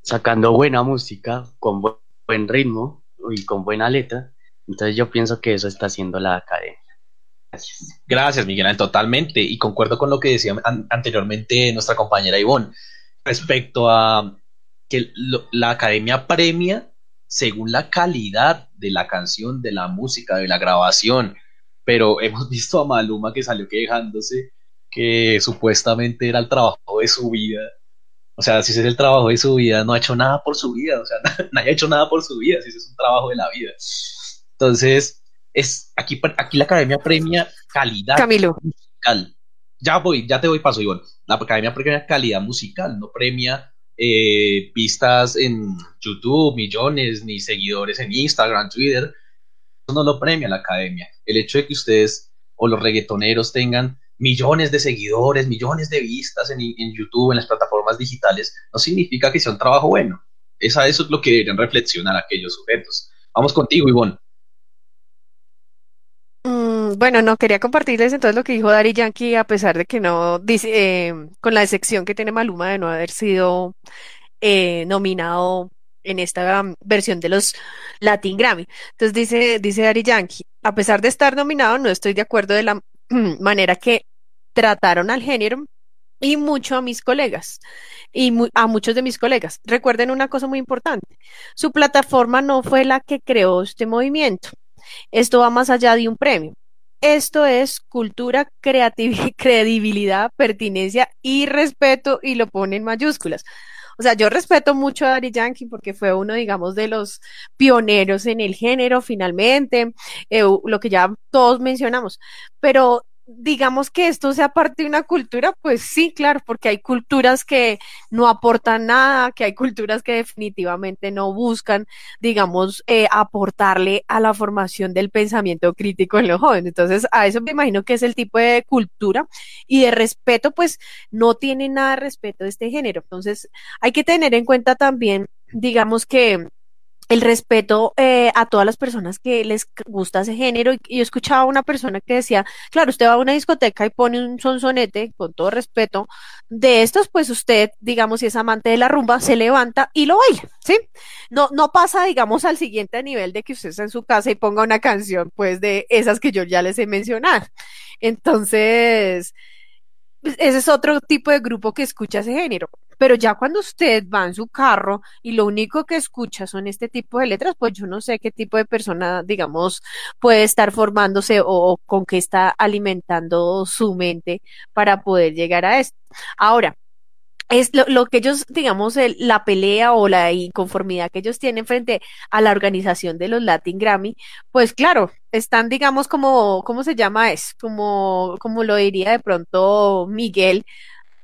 sacando buena música con buen ritmo y con buena letra. Entonces yo pienso que eso está haciendo la academia. Gracias. Gracias, Miguel, totalmente. Y concuerdo con lo que decía anteriormente nuestra compañera Ivonne respecto a que la academia premia según la calidad de la canción, de la música, de la grabación. Pero hemos (laughs) visto a Maluma que salió quejándose que supuestamente era el trabajo de su vida. O sea, si ese es el trabajo de su vida, no ha hecho nada por su vida. O sea, (laughs) nadie ha hecho nada por su vida, si ese es un trabajo de la vida. Entonces, es aquí, aquí la academia premia calidad musical. Ya voy, ya te voy paso, Ivonne. La academia premia calidad musical, no premia eh, vistas en YouTube, millones, ni seguidores en Instagram, Twitter. No lo premia la academia. El hecho de que ustedes o los reggaetoneros tengan millones de seguidores, millones de vistas en, YouTube, en las plataformas digitales, no significa que sea un trabajo bueno. Esa, eso es lo que deberían reflexionar aquellos sujetos. Vamos contigo, Ivonne. Mm, bueno, no, quería compartirles entonces lo que dijo Dari Yankee, a pesar de que no, dice, eh, con la decepción que tiene Maluma de no haber sido eh, nominado en esta versión de los Latin Grammy. Entonces dice, dice Dari Yankee, a pesar de estar nominado, no estoy de acuerdo de la (clears throat) manera que trataron al género y mucho a mis colegas y a muchos de mis colegas. Recuerden una cosa muy importante, su plataforma no fue la que creó este movimiento. Esto va más allá de un premio. Esto es cultura, creatividad, (laughs) credibilidad, pertinencia y respeto y lo pone en mayúsculas. O sea, yo respeto mucho a Dari Yankee porque fue uno, digamos, de los pioneros en el género, finalmente, eh, lo que ya todos mencionamos. Pero digamos que esto sea parte de una cultura, pues sí, claro, porque hay culturas que no aportan nada, que hay culturas que definitivamente no buscan, digamos, eh, aportarle a la formación del pensamiento crítico en los jóvenes. Entonces, a eso me imagino que es el tipo de cultura y de respeto, pues no tiene nada de respeto de este género. Entonces, hay que tener en cuenta también, digamos que el respeto eh, a todas las personas que les gusta ese género. Y yo escuchaba a una persona que decía, claro, usted va a una discoteca y pone un sonsonete, con todo respeto, de estos, pues usted, digamos, si es amante de la rumba, se levanta y lo baila, ¿sí? No, no pasa, digamos, al siguiente nivel de que usted está en su casa y ponga una canción, pues, de esas que yo ya les he mencionado. Entonces, pues, ese es otro tipo de grupo que escucha ese género. Pero ya cuando usted va en su carro y lo único que escucha son este tipo de letras, pues yo no sé qué tipo de persona, digamos, puede estar formándose o, con qué está alimentando su mente para poder llegar a esto. Ahora, es lo, que ellos, digamos, la pelea o la inconformidad que ellos tienen frente a la organización de los Latin Grammy, pues claro, están, digamos, como, ¿cómo se llama? Es como, como lo diría de pronto Miguel,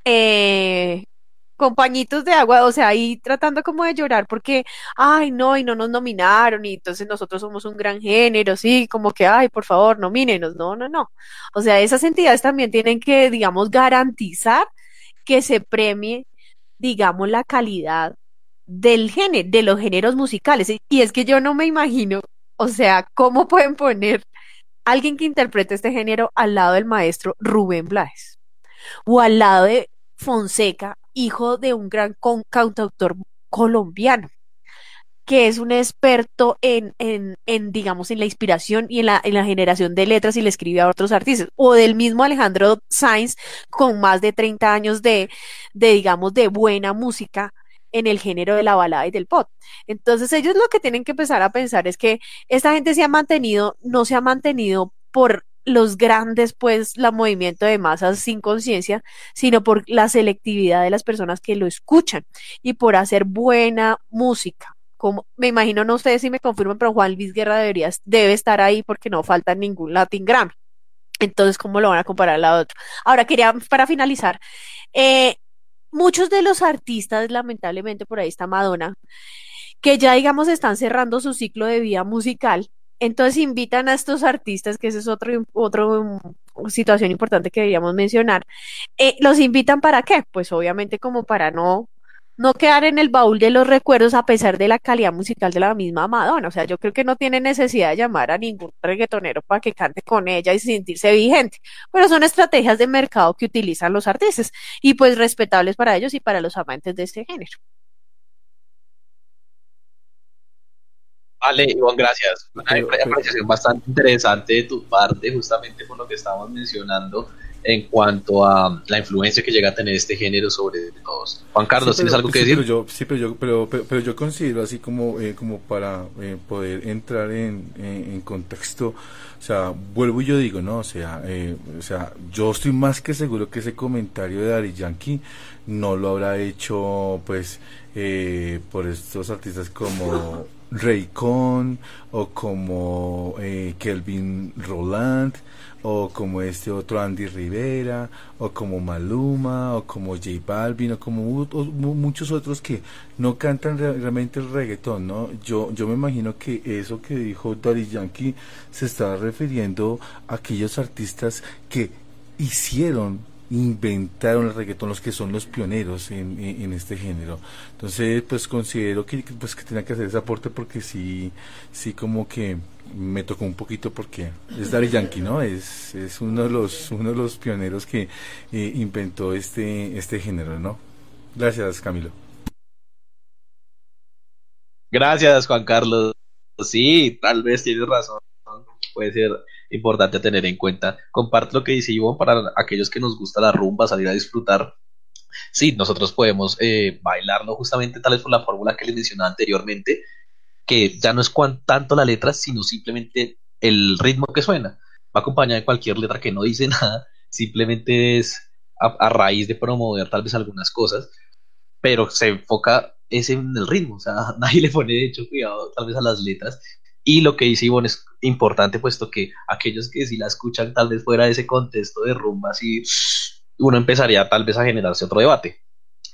eh, con pañitos de agua, o sea, ahí tratando como de llorar porque, ay, no, y no nos nominaron, y entonces nosotros somos un gran género, sí, como que, ay, por favor, nomínenos, no, no, no. O sea, esas entidades también tienen que, digamos, garantizar que se premie, digamos, la calidad del género, de los géneros musicales. Y es que yo no me imagino, o sea, cómo pueden poner alguien que interprete este género al lado del maestro Rubén Blades o al lado de Fonseca, hijo de un gran cantautor colombiano que es un experto en, en, en, digamos, en la inspiración y en la, en la generación de letras y le escribe a otros artistas, o del mismo Alejandro Sainz, con más de 30 años de, de, digamos, de buena música en el género de la balada y del pop. Entonces ellos lo que tienen que empezar a pensar es que esta gente se ha mantenido, no se ha mantenido por los grandes, pues, la movimiento de masas sin conciencia, sino por la selectividad de las personas que lo escuchan y por hacer buena música me imagino, no sé si me confirman, pero Juan Luis Guerra debería, debe estar ahí porque no falta ningún Latin Grammy. Entonces, ¿cómo lo van a comparar a la otra? Ahora, quería, para finalizar, eh, muchos de los artistas, lamentablemente, por ahí está Madonna, que ya, digamos, están cerrando su ciclo de vida musical, entonces invitan a estos artistas, que esa es otro, otro mm, situación importante que deberíamos mencionar, eh, los invitan para qué? Pues obviamente como para no no quedar en el baúl de los recuerdos a pesar de la calidad musical de la misma Madonna. O sea, yo creo que no tiene necesidad de llamar a ningún reggaetonero para que cante con ella y sentirse vigente. Pero son estrategias de mercado que utilizan los artistas y pues respetables para ellos y para los amantes de este género. Vale, Iván, gracias. Una apreciación bastante interesante de tu parte, justamente por lo que estábamos mencionando en cuanto a la influencia que llega a tener este género sobre todos. Juan Carlos, ¿tienes algo que decir? Pero yo, sí, pero yo, pero, pero, yo considero así como, eh, como para eh, poder entrar en, en, contexto, o sea, vuelvo y yo digo, ¿no? O sea, eh, o sea, yo estoy más que seguro que ese comentario de Dari Yankee no lo habrá hecho, pues, por estos artistas como Raycon o como Kelvin Roland o como este otro Andy Rivera, o como Maluma, o como J Balvin, o como muchos otros que no cantan realmente el reggaetón, ¿no? Yo, yo me imagino que eso que dijo Daddy Yankee se estaba refiriendo a aquellos artistas que hicieron inventaron el reggaetón, los que son los pioneros en, en, este género. Entonces, pues considero que, pues, que tenía que hacer ese aporte porque sí, sí como que me tocó un poquito porque es Daddy Yankee, ¿no? Es, es uno de los uno de los pioneros que eh, inventó este, este género, ¿no? Gracias, Camilo. Gracias, Juan Carlos. Sí, tal vez tienes razón. Puede ser importante tener en cuenta. Comparto lo que dice Ivonne para aquellos que nos gusta la rumba, salir a disfrutar. Sí, nosotros podemos eh, bailarlo justamente tal vez por la fórmula que les mencionaba anteriormente, que ya no es cuan, tanto la letra, sino simplemente el ritmo que suena. Va acompañado de cualquier letra que no dice (laughs) nada, simplemente es a, raíz de promover tal vez algunas cosas, pero se enfoca ese en el ritmo, o sea, (laughs) nadie le pone de hecho cuidado tal vez a las letras. Y lo que dice Ivonne es importante, puesto que aquellos que si la escuchan tal vez fuera de ese contexto de rumba, así uno empezaría tal vez a generarse otro debate.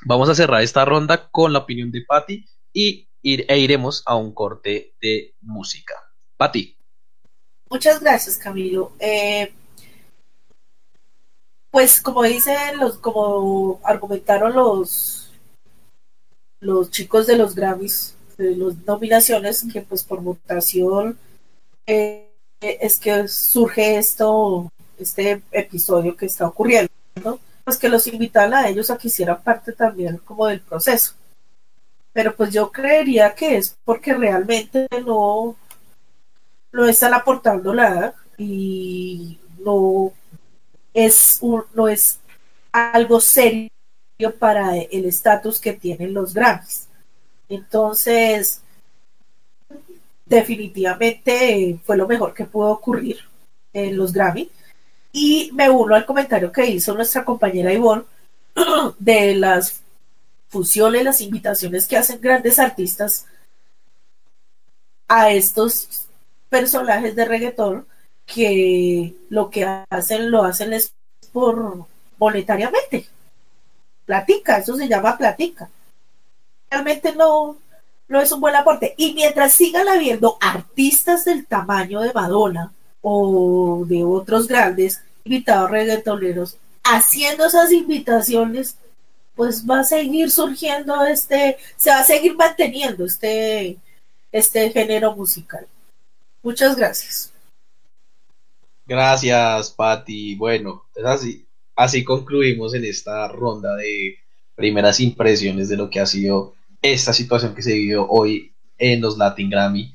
Vamos a cerrar esta ronda con la opinión de Patti y e iremos a un corte de música. Patti. Muchas gracias, Camilo. Eh, pues como dicen los, como argumentaron los los chicos de los Grammys, de las nominaciones, que pues por votación eh, es que surge esto, este episodio que está ocurriendo, pues que los invitan a ellos a que hicieran parte también como del proceso. Pero pues yo creería que es porque realmente no, no están aportando nada y no es, no es algo serio para el estatus que tienen los Grammys. Entonces, definitivamente fue lo mejor que pudo ocurrir en los Grammy. Y me uno al comentario que hizo nuestra compañera Ivonne (clears throat) de las fusiones, las invitaciones que hacen grandes artistas a estos personajes de reggaetón que lo que hacen lo hacen es por monetariamente. Platica, eso se llama platica. Realmente no, no es un buen aporte. Y mientras sigan habiendo artistas del tamaño de Madonna o de otros grandes invitados reggaetoneros haciendo esas invitaciones, pues va a seguir surgiendo este, se va a seguir manteniendo este, este género musical. Muchas gracias. Gracias, Patti. Bueno, es así, así concluimos en esta ronda de primeras impresiones de lo que ha sido esta situación que se vivió hoy en los Latin Grammy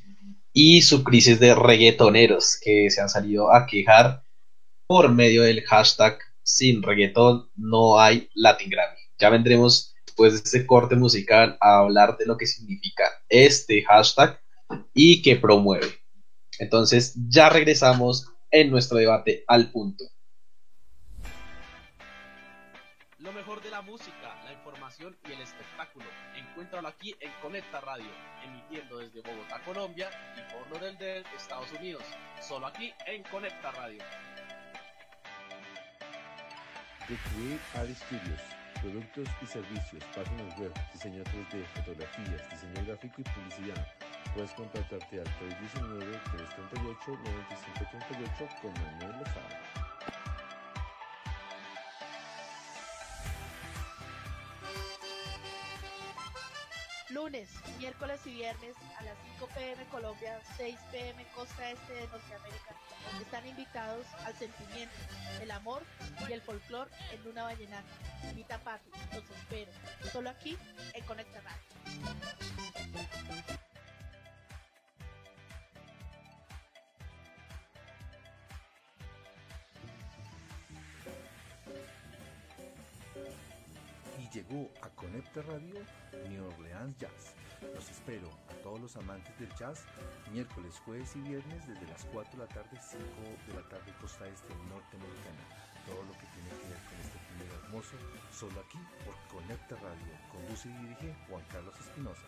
y su crisis de reggaetoneros que se han salido a quejar por medio del hashtag sin reggaetón no hay Latin Grammy. Ya vendremos después de este corte musical a hablar de lo que significa este hashtag y que promueve. Entonces ya regresamos en nuestro debate al punto. Lo mejor de la música, la información y el espectáculo. Encuéntralo aquí en Conecta Radio, emitiendo desde Bogotá, Colombia y por del Estados Unidos. Solo aquí en Conecta Radio. The Create Art Studios. Productos y servicios, páginas web, diseño 3D, fotografías, diseño gráfico y publicidad Puedes contactarte al 319-338-9538 con Manuel Lozada. Lunes, miércoles y viernes a las 5 pm Colombia, 6 pm costa este de Norteamérica. Están invitados al sentimiento, el amor y el folclore en una vallenata. Invita Pati, los espero. Solo aquí en Conecta Radio. Llegó a Conecta Radio New Orleans Jazz. Los espero a todos los amantes del jazz miércoles, jueves y viernes desde las 4 de la tarde, 5 de la tarde costa este norteamericana. Todo lo que tiene que ver con este primer hermoso, solo aquí por Conecta Radio. Conduce y dirige Juan Carlos Espinosa.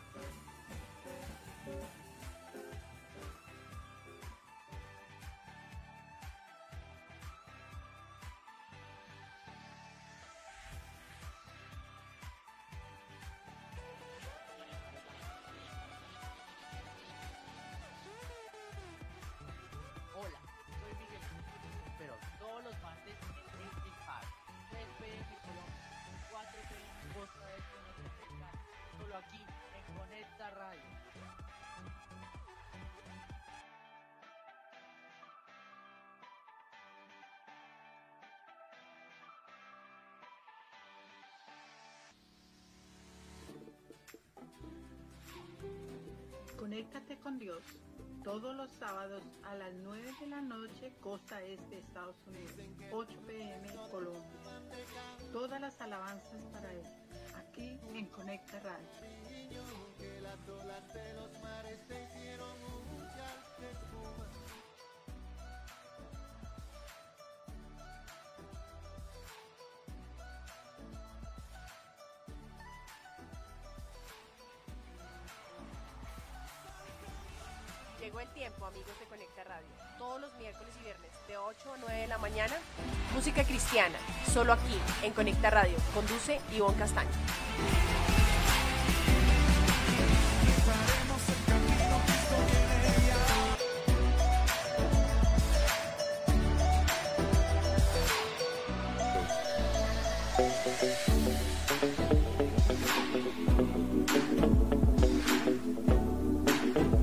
radio. Conéctate con Dios todos los sábados a las 9 de la noche, costa este de Estados Unidos, 8 pm Colombia. Todas las alabanzas para Él, aquí en Conecta Radio. Llegó el tiempo, amigos de Conecta Radio. Todos los miércoles y viernes, de 8 a 9 de la mañana, música cristiana, solo aquí, en Conecta Radio. Conduce Ivonne Castaño.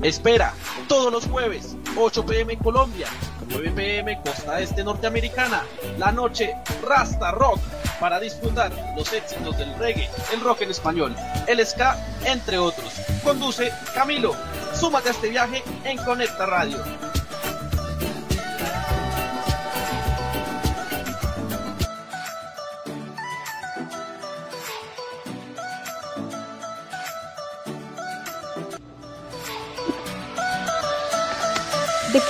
Espera, todos los jueves, 8 pm Colombia, 9 pm Costa Este Norteamericana, la noche Rasta Rock, para disfrutar los éxitos del reggae, el rock en español, el ska, entre otros. Conduce Camilo. Súmate a este viaje en Conecta Radio.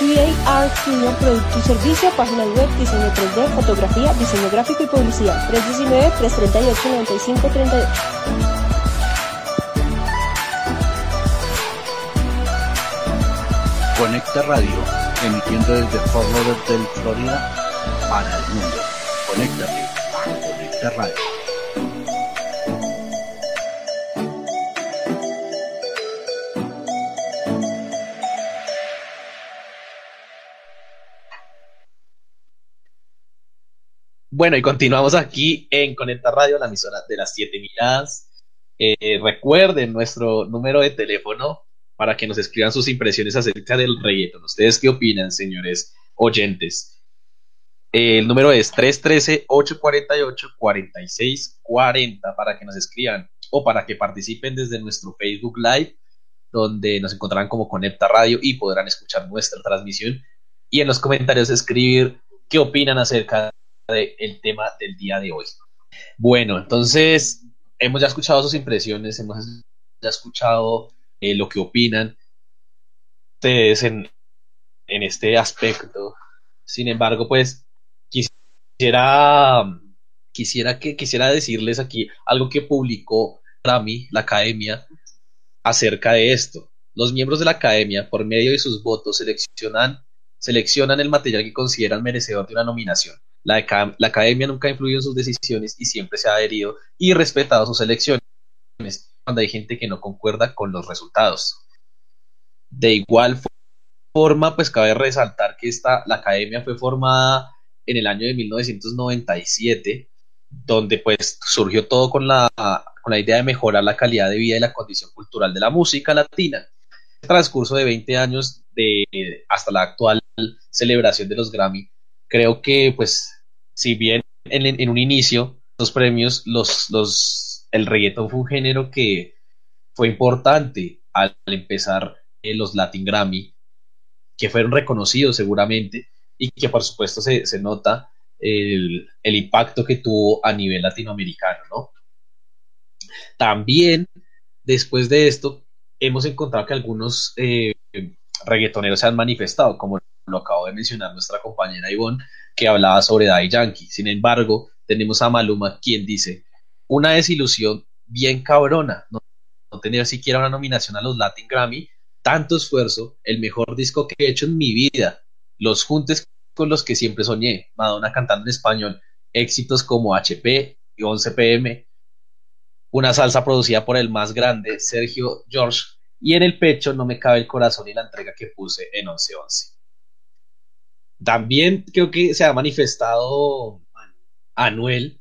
Create Art producto y servicio, página web, diseño 3D, fotografía, diseño gráfico y publicidad. 319-338-9538. Conecta Radio, emitiendo desde Fort Lauderdale, Florida, para el mundo. Conéctate Conecta Radio. Bueno, y continuamos aquí en Conecta Radio, la emisora de las siete miradas. Eh, recuerden nuestro número de teléfono para que nos escriban sus impresiones acerca del reggaeton. ¿Ustedes qué opinan, señores oyentes? Eh, el número es 313-848-4640 para que nos escriban o para que participen desde nuestro Facebook Live, donde nos encontrarán como Conecta Radio y podrán escuchar nuestra transmisión. Y en los comentarios escribir qué opinan acerca del tema del día de hoy. Bueno, entonces hemos ya escuchado sus impresiones, hemos ya escuchado eh, lo que opinan ustedes en, en este aspecto. Sin embargo, pues quisiera quisiera que quisiera decirles aquí algo que publicó Rami, la academia, acerca de esto. Los miembros de la academia, por medio de sus votos, seleccionan, seleccionan el material que consideran merecedor de una nominación. La, la academia nunca ha influido en sus decisiones y siempre se ha adherido y respetado sus elecciones cuando hay gente que no concuerda con los resultados. De igual fo- forma, pues cabe resaltar que esta, la academia fue formada en el año de 1997, donde pues surgió todo con la, con la idea de mejorar la calidad de vida y la condición cultural de la música latina. El transcurso de 20 años de, hasta la actual celebración de los Grammy, creo que pues si bien en, un inicio los premios, los, los, el reggaetón fue un género que fue importante al empezar eh, los Latin Grammy, que fueron reconocidos seguramente y que por supuesto se, se nota el, el, impacto que tuvo a nivel latinoamericano, ¿no? También, después de esto, hemos encontrado que algunos eh, reggaetoneros se han manifestado, como lo acabo de mencionar nuestra compañera Ivonne, que hablaba sobre Daddy Yankee. Sin embargo, tenemos a Maluma, quien dice, una desilusión bien cabrona, no, no tener siquiera una nominación a los Latin Grammy, tanto esfuerzo, el mejor disco que he hecho en mi vida, los juntes con los que siempre soñé, Madonna cantando en español, éxitos como HP y 11 pm, una salsa producida por el más grande, Sergio George, y en el pecho no me cabe el corazón y la entrega que puse en 1111. También creo que se ha manifestado Anuel,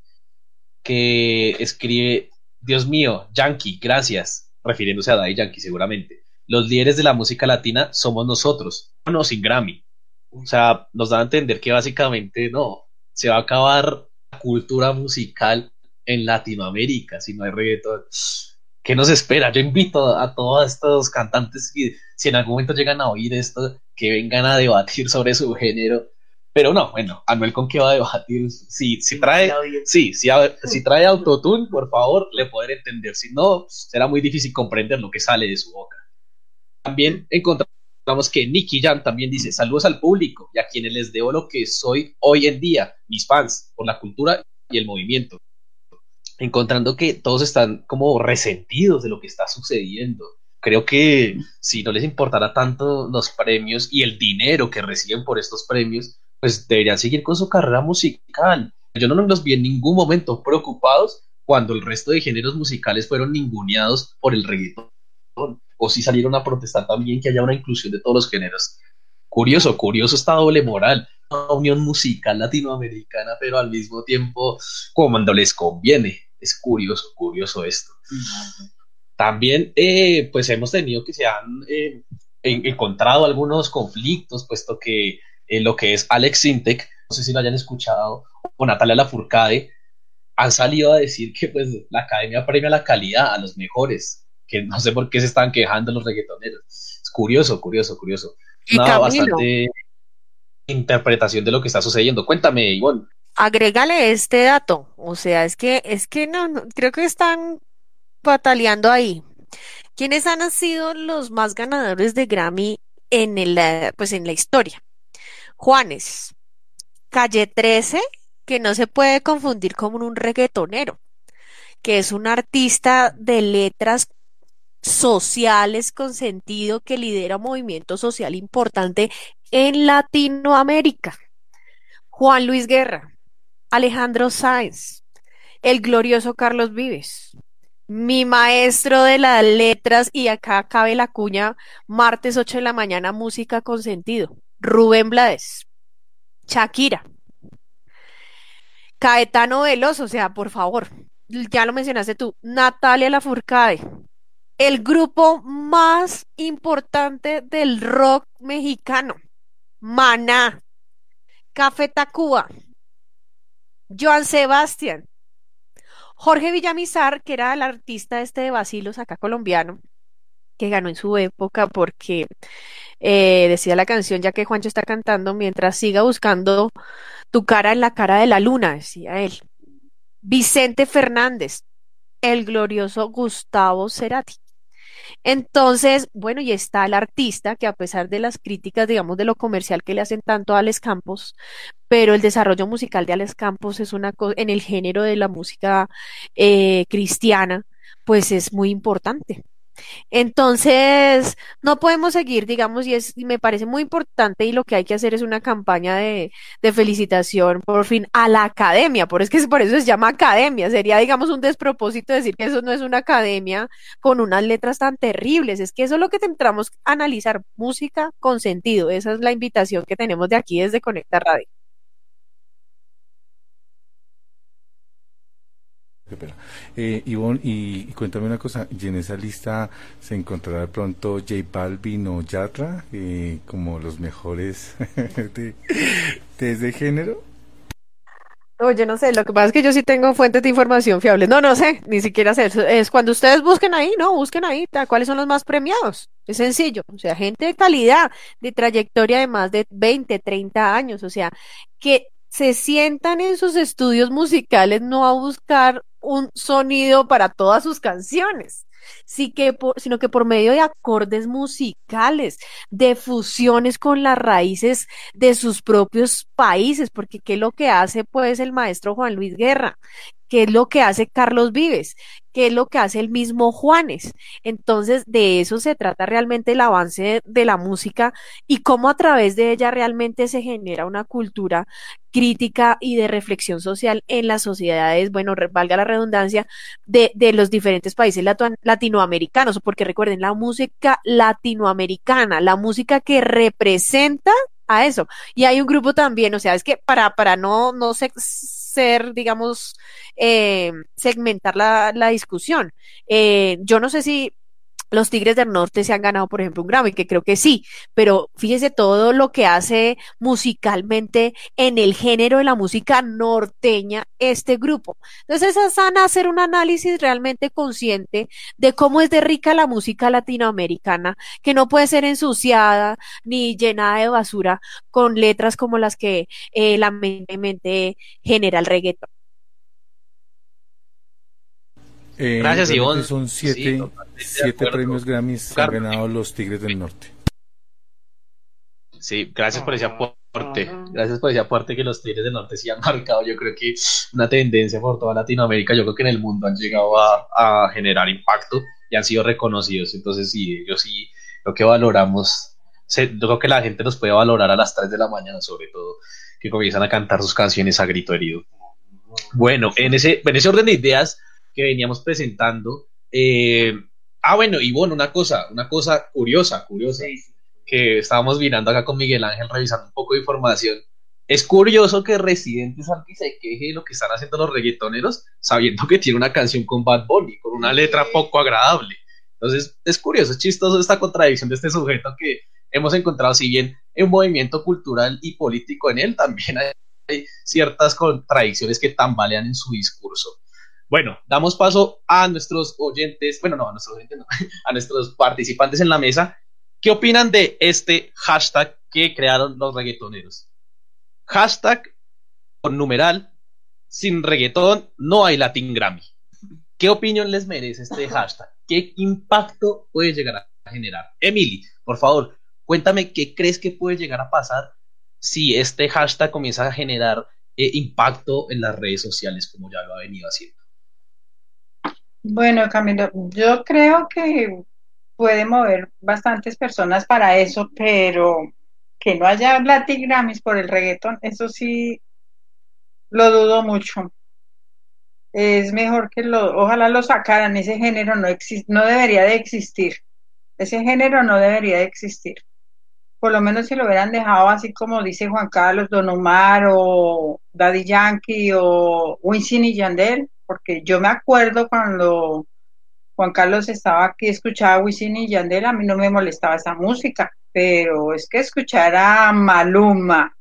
que escribe, Dios mío, Yankee, gracias, refiriéndose a Daddy Yankee seguramente. Los líderes de la música latina somos nosotros, no sin Grammy. O sea, nos da a entender que básicamente no, se va a acabar la cultura musical en Latinoamérica si no hay reggaetón. ¿Qué nos espera? Yo invito a todos estos cantantes que si en algún momento llegan a oír esto, que vengan a debatir sobre su género. Pero no, bueno, Anuel con qué va a debatir. Si, si trae, sí, si, si trae autotune, por favor, le poder entender. Si no, será muy difícil comprender lo que sale de su boca. También encontramos que Nicky Jam también dice saludos al público y a quienes les debo lo que soy hoy en día, mis fans, por la cultura y el movimiento encontrando que todos están como resentidos de lo que está sucediendo. Creo que si no les importara tanto los premios y el dinero que reciben por estos premios, pues deberían seguir con su carrera musical. Yo no los vi en ningún momento preocupados cuando el resto de géneros musicales fueron ninguneados por el reggaetón. O si salieron a protestar también que haya una inclusión de todos los géneros. Curioso, curioso esta doble moral. Una unión musical latinoamericana, pero al mismo tiempo cuando les conviene. Es curioso, curioso esto. También, eh, pues hemos tenido que se han eh, encontrado algunos conflictos, puesto que eh, lo que es Alex Sintek, no sé si lo hayan escuchado, o Natalia Lafourcade, han salido a decir que pues la academia premia la calidad a los mejores, que no sé por qué se están quejando los reggaetoneros. Es curioso, curioso, curioso. Una bastante interpretación de lo que está sucediendo. Cuéntame, Ivonne agrégale este dato, o sea, es que, es que no, creo que están pataleando ahí. ¿Quiénes han sido los más ganadores de Grammy en el, pues en la historia? Juanes, Calle 13, que no se puede confundir con un reggaetonero, que es un artista de letras sociales con sentido que lidera un movimiento social importante en Latinoamérica. Juan Luis Guerra, Alejandro Sáenz, el glorioso Carlos Vives, mi maestro de las letras, y acá cabe la cuña, martes 8 de la mañana, música con sentido, Rubén Blades, Shakira, Caetano Veloso, o sea, por favor, ya lo mencionaste tú, Natalia Lafourcade, el grupo más importante del rock mexicano, Maná, Café Tacuba, Joan Sebastián. Jorge Villamizar, que era el artista este de Basilos, acá colombiano, que ganó en su época porque eh, decía la canción, ya que Juancho está cantando, mientras siga buscando tu cara en la cara de la luna, decía él. Vicente Fernández, el glorioso Gustavo Cerati. Entonces, bueno, y está el artista que a pesar de las críticas, digamos, de lo comercial que le hacen tanto a Alex Campos, pero el desarrollo musical de Alex Campos es una cosa, en el género de la música eh, cristiana, pues es muy importante. Entonces, no podemos seguir, digamos, y es, me parece muy importante y lo que hay que hacer es una campaña de, felicitación por fin a la academia, por es que por eso se llama academia, sería, digamos, un despropósito decir que eso no es una academia con unas letras tan terribles, es que eso es lo que tendremos que analizar, música con sentido, esa es la invitación que tenemos de aquí desde Conecta Radio. Eh, Ivonne, y, cuéntame una cosa, ¿y en esa lista se encontrará de pronto J Balvin o Yatra eh, como los mejores (laughs) de, ese género? Oye, no sé, lo que pasa es que yo sí tengo fuentes de información fiables. No, no sé, ni siquiera sé. Es cuando ustedes busquen ahí, ¿no? Busquen ahí cuáles son los más premiados. Es sencillo. O sea, gente de calidad, de trayectoria de más de 20, 30 años. O sea, que se sientan en sus estudios musicales no a buscar un sonido para todas sus canciones, sí que sino que por medio de acordes musicales, de fusiones con las raíces de sus propios países, porque ¿qué es lo que hace pues el maestro Juan Luis Guerra? ¿Qué es lo que hace Carlos Vives? ¿Qué es lo que hace el mismo Juanes? Entonces, de eso se trata realmente el avance de la música y cómo a través de ella realmente se genera una cultura crítica y de reflexión social en las sociedades, bueno, valga la redundancia, de, de los diferentes países latinoamericanos, porque recuerden, la música latinoamericana, la música que representa a eso. Y hay un grupo también, o sea, es que para, para no, no ser, digamos, eh, segmentar la, la discusión, eh, yo no sé si los Tigres del Norte se han ganado, por ejemplo, un Grammy, que creo que sí, pero fíjese todo lo que hace musicalmente en el género de la música norteña este grupo. Entonces es sana hacer un análisis realmente consciente de cómo es de rica la música latinoamericana, que no puede ser ensuciada ni llenada de basura con letras como las que eh, lamentablemente genera el reggaetón. Eh, Gracias, Ivonne. Son Sí, siete, de siete premios Grammys que han ganado los Tigres del Norte. Sí, gracias por ese aporte. Gracias por ese aporte que los Tigres del Norte sí han (laughs) marcado. Yo creo que una tendencia por toda Latinoamérica. Yo creo que en el mundo han llegado a, a generar impacto y han sido reconocidos. Entonces, sí, yo sí lo que valoramos. se- Yo creo que la gente los puede valorar a las 3 de la mañana, sobre todo, que comienzan a cantar sus canciones a grito herido. Bueno, en ese, en ese orden de ideas que veníamos presentando. eh, ah, bueno, y bueno, una cosa, una cosa curiosa, curiosa que estábamos mirando acá con Miguel Ángel revisando un poco de información. Es curioso que Residente Santi se queje de lo que están haciendo los reggaetoneros, sabiendo que tiene una canción con Bad Bunny, con una letra poco agradable. Entonces, es curioso, es chistoso esta contradicción de este sujeto que hemos encontrado, si bien en un movimiento cultural y político en él, también hay ciertas contradicciones que tambalean en su discurso. Bueno, damos paso a nuestros oyentes, bueno, no, a nuestros oyentes, no, (laughs) a nuestros participantes en la mesa ¿Qué opinan de este hashtag que crearon los reggaetoneros? Hashtag con numeral, sin reggaetón no hay Latin Grammy. ¿Qué opinión les merece este hashtag? ¿Qué impacto puede llegar a generar? Emily, por favor, cuéntame qué crees que puede llegar a pasar si este hashtag comienza a generar eh, impacto en las redes sociales como ya lo ha venido haciendo. Bueno, Camilo, yo creo que puede mover bastantes personas para eso, pero que no haya Latin por el reggaetón, eso sí lo dudo mucho. Es mejor que lo, ojalá lo sacaran, ese género no existe, no debería de existir. Ese género no debería de existir. Por lo menos si lo hubieran dejado así como dice Juan Carlos, Don Omar o Daddy Yankee o Wisin y Yandel, porque yo me acuerdo cuando Juan Carlos estaba aquí, escuchaba Wisin y Yandel, a mí no me molestaba esa música, pero es que escuchar a Maluma,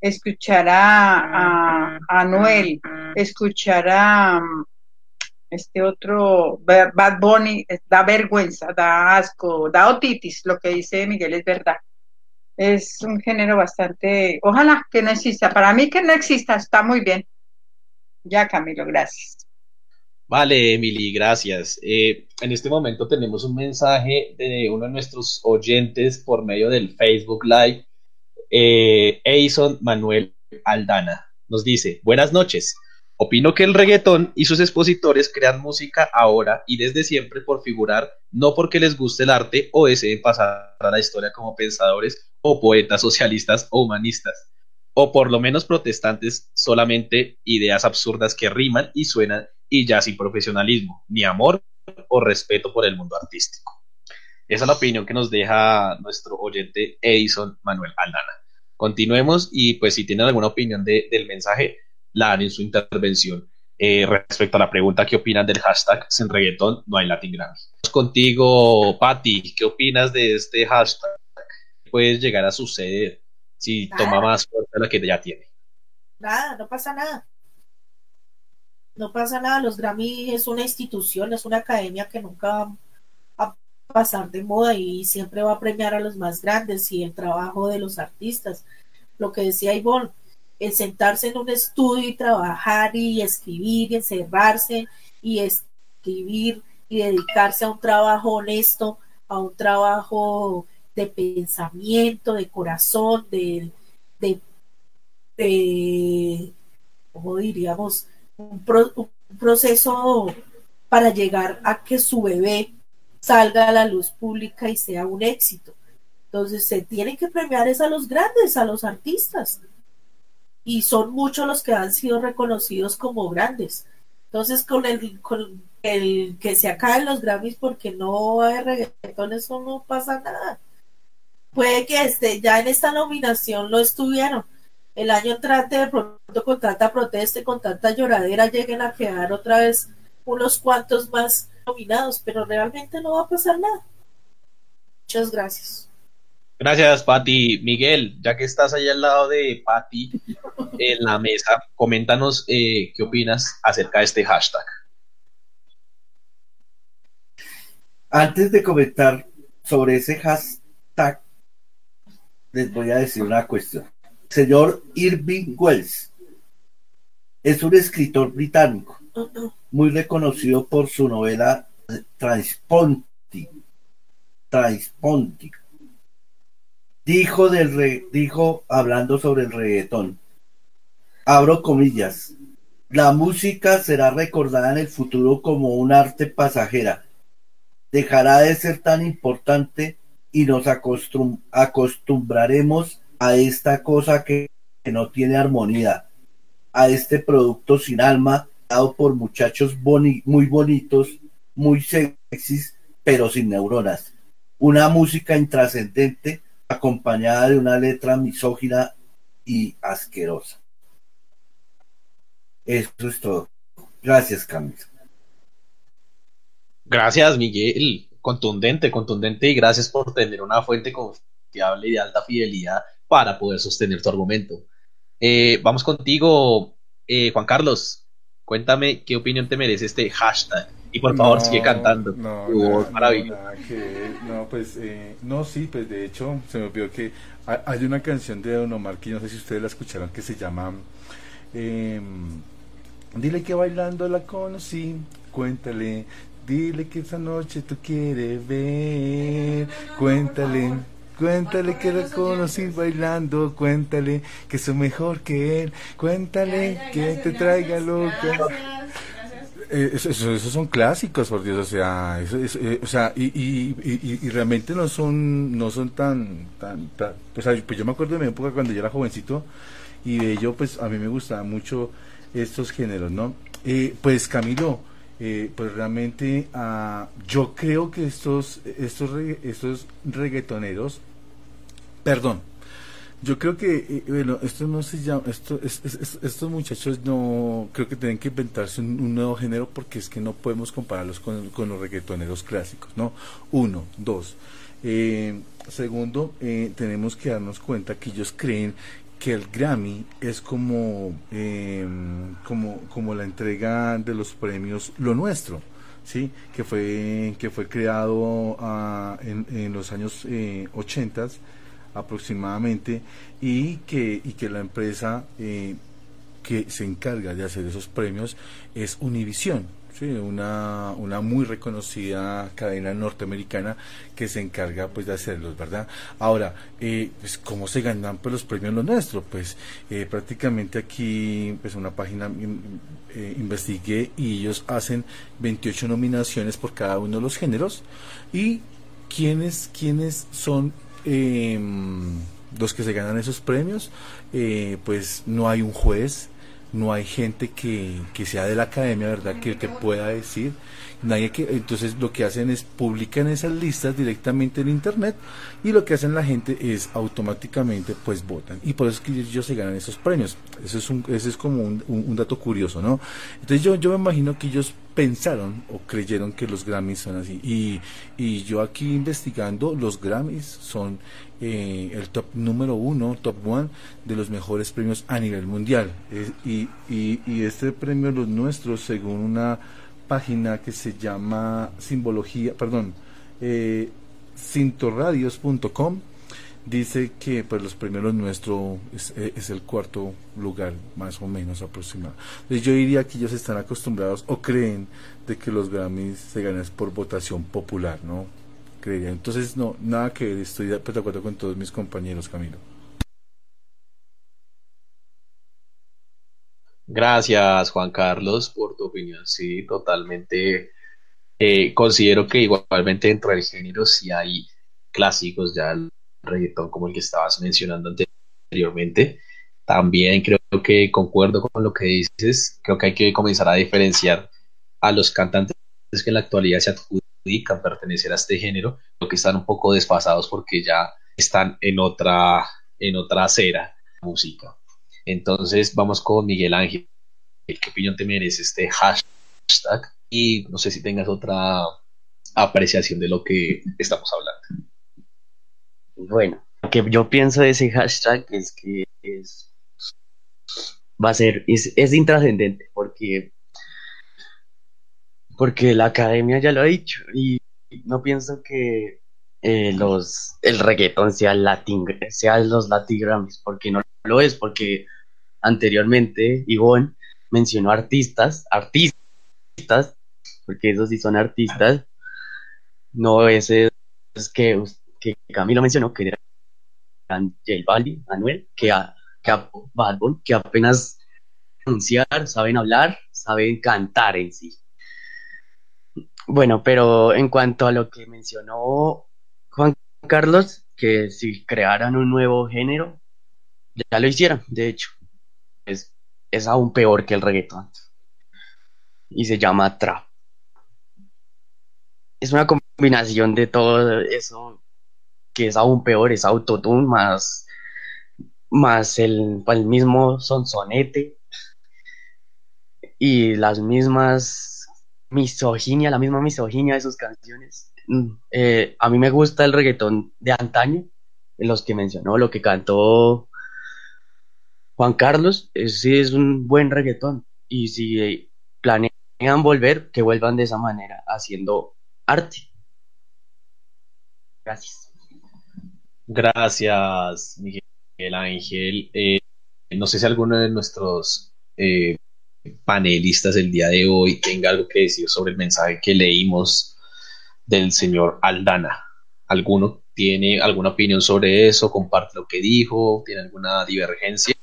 escuchar a, a, a Anuel, escuchar a este otro Ba- Bad Bunny, da vergüenza, da asco, da otitis, lo que dice Miguel es verdad. Es un género bastante, ojalá que no exista, para mí que no exista, está muy bien. Ya, Camilo, gracias. Vale, Emily, gracias. Eh, en este momento tenemos un mensaje de uno de nuestros oyentes por medio del Facebook Live, eh, Manuel Aldana. Nos dice, buenas noches. Opino que el reggaetón y sus expositores crean música ahora y desde siempre por figurar, no porque les guste el arte o deseen pasar a la historia como pensadores o poetas socialistas o humanistas, o por lo menos protestantes, solamente ideas absurdas que riman y suenan y ya sin profesionalismo, ni amor o respeto por el mundo artístico. Esa es la opinión que nos deja nuestro oyente Edison Manuel Aldana. Continuemos y pues si tienen alguna opinión de- del mensaje, la dan en su intervención. Eh, respecto a la pregunta, ¿qué opinan del hashtag sin reggaetón no hay Latin Grammy? Contigo, Patti, ¿qué opinas de este hashtag? ¿Qué puede llegar a suceder si toma más fuerza de la que ya tiene? Nada, no pasa nada. No pasa nada, los Grammy es una institución, es una academia que nunca va a pasar de moda y siempre va a premiar a los más grandes y el trabajo de los artistas. Lo que decía Ivonne, el sentarse en un estudio y trabajar y escribir y encerrarse y escribir y dedicarse a un trabajo honesto, a un trabajo de pensamiento, de corazón, de, de, de ¿cómo diríamos? Un, pro- un proceso para llegar a que su bebé salga a la luz pública y sea un éxito. Entonces se tienen que premiar es a los grandes, a los artistas. Y son muchos los que han sido reconocidos como grandes. Entonces con el, con el que se acaben los Grammys porque no hay reggaetón, eso no pasa nada. Puede que este, ya en esta nominación lo estuvieron. El año entrante de pronto con tanta protesta y con tanta lloradera lleguen a quedar otra vez unos cuantos más nominados, pero realmente no va a pasar nada. Muchas gracias. Gracias, Patti. Miguel, ya que estás ahí al lado de Patti en la mesa, coméntanos eh, qué opinas acerca de este hashtag. Antes de comentar sobre ese hashtag, les voy a decir una cuestión. Señor Irving Wells es un escritor británico muy reconocido por su novela Transponti. Transponti. Dijo, del dijo hablando sobre el reggaetón. Abro comillas. La música será recordada en el futuro como un arte pasajera. Dejará de ser tan importante y nos acostum acostumbraremos a esta cosa que, que no tiene armonía, a este producto sin alma dado por muchachos boni muy bonitos, muy sexys, pero sin neuronas. Una música intrascendente acompañada de una letra misógina y asquerosa. Eso es todo. Gracias, Camilo. Gracias, Miguel. Contundente, contundente y gracias por tener una fuente confiable y de alta fidelidad para poder sostener tu argumento. Eh, vamos contigo, eh, Juan Carlos. Cuéntame qué opinión te merece este hashtag. Y por favor, No, sigue cantando. No, voz no, que pues, eh, no, sí, pues de hecho, se me olvidó que hay, una canción de Don Omar que no sé si ustedes la escucharon que se llama eh, Dile que bailando la conocí, cuéntale. Dile que esa noche tú quieres ver, cuéntale. Cuéntale que la conocí bailando, cuéntale que soy mejor que él, cuéntale que te traiga loca. Eh, eso- eso- esos son clásicos, por Dios, o sea, eso- eso, eh, o sea, y, y, y- y realmente no son, no son tan, tan, tan- pues, pues yo me acuerdo de mi época cuando yo era jovencito y de ello, pues a mí me gustaban mucho estos géneros, ¿no? Eh, pues Camilo, eh, pues realmente ah, yo creo que estos, estos, estos reggaetoneros, perdón, yo creo que, eh, bueno, esto no se llama, esto, es- es- es- estos muchachos no, creo que tienen que inventarse un, nuevo género porque es que no podemos compararlos con, con los reggaetoneros clásicos, ¿no? Uno, dos. Eh, segundo, eh, tenemos que darnos cuenta que ellos creen que el Grammy es como, eh, como, como la entrega de los premios Lo Nuestro. ¿sí? que fue que fue creado ah, en, en los años eh, 80 aproximadamente y que y que la empresa eh, que se encarga de hacer esos premios es Univision ¿sí? una, una muy reconocida cadena norteamericana que se encarga pues de hacerlos, ¿verdad? Ahora, eh, pues cómo se ganan pues los premios los nuestros, pues eh, prácticamente aquí pues una página in- eh, investigué y ellos hacen 28 nominaciones por cada uno de los géneros y quiénes quiénes son eh, los que se ganan esos premios, eh, pues no hay un juez, no hay gente que, que sea de la academia, ¿verdad? Que, que pueda decir. Nadie que, entonces lo que hacen es publican esas listas directamente en internet y lo que hacen la gente es automáticamente pues votan y por eso es que ellos se ganan esos premios. Eso es un, ese es como un- un dato curioso, ¿no? Entonces yo, yo me imagino que ellos pensaron o creyeron que los Grammys son así y, y yo aquí investigando los Grammys son eh, el top número uno, top one de los mejores premios a nivel mundial. Y, y, y este premio, los nuestros, según una página que se llama Simbología, perdón, eh, cintorradios.com, dice que pues los nuestros es, eh, es el cuarto lugar, más o menos aproximado. Entonces yo diría que ellos están acostumbrados o creen de que los Grammys se ganan por votación popular, ¿no? Creería. Entonces, no, nada que ver, estoy de acuerdo con todos mis compañeros, Camilo. Gracias, Juan Carlos, por tu opinión. Sí, totalmente. Eh, considero que igualmente dentro del género sí hay clásicos, ya reggaetón como el que estabas mencionando anteriormente. También creo que concuerdo con lo que dices. Creo que hay que comenzar a diferenciar a los cantantes que en la actualidad se adjudican pertenecer a este género, lo que están un poco desfasados porque ya están en otra, en otra acera música. Entonces vamos con Miguel Ángel. ¿Qué opinión te merece este hashtag y no sé si tengas otra apreciación de lo que estamos hablando. Bueno, lo que yo pienso de ese hashtag es que es va a ser, es, es intrascendente, porque porque la academia ya lo ha dicho, y no pienso que eh, los el reggaetón sea latin, sea los Latin Grammys, porque no lo es, porque anteriormente Ivonne mencionó artistas, artistas, porque esos sí son artistas, no ese es que, que Camilo mencionó que eran J Balvin, Manuel, que, a, que, a Bad Bunny, que apenas anunciar, saben hablar, saben cantar en sí. Bueno, pero en cuanto a lo que mencionó Juan Carlos, que si crearan un nuevo género, ya lo hicieran, de hecho. Es, es aún peor que el reggaetón. Y se llama trap. Es una combinación de todo eso que es aún peor, es autotune más, más el, el mismo sonsonete y las mismas misoginia, la misma misoginia de sus canciones. Mm, eh, a mí me gusta el reggaetón de antaño, los que mencionó, lo que cantó Juan Carlos, sí es un buen reggaetón. Y si planean volver, que vuelvan de esa manera, haciendo arte. Gracias. Gracias, Miguel Ángel. Eh, no sé si alguno de nuestros eh, panelistas el día de hoy tenga algo que decir sobre el mensaje que leímos del señor Aldana. ¿Alguno tiene alguna opinión sobre eso? ¿Comparte lo que dijo? ¿Tiene alguna divergencia?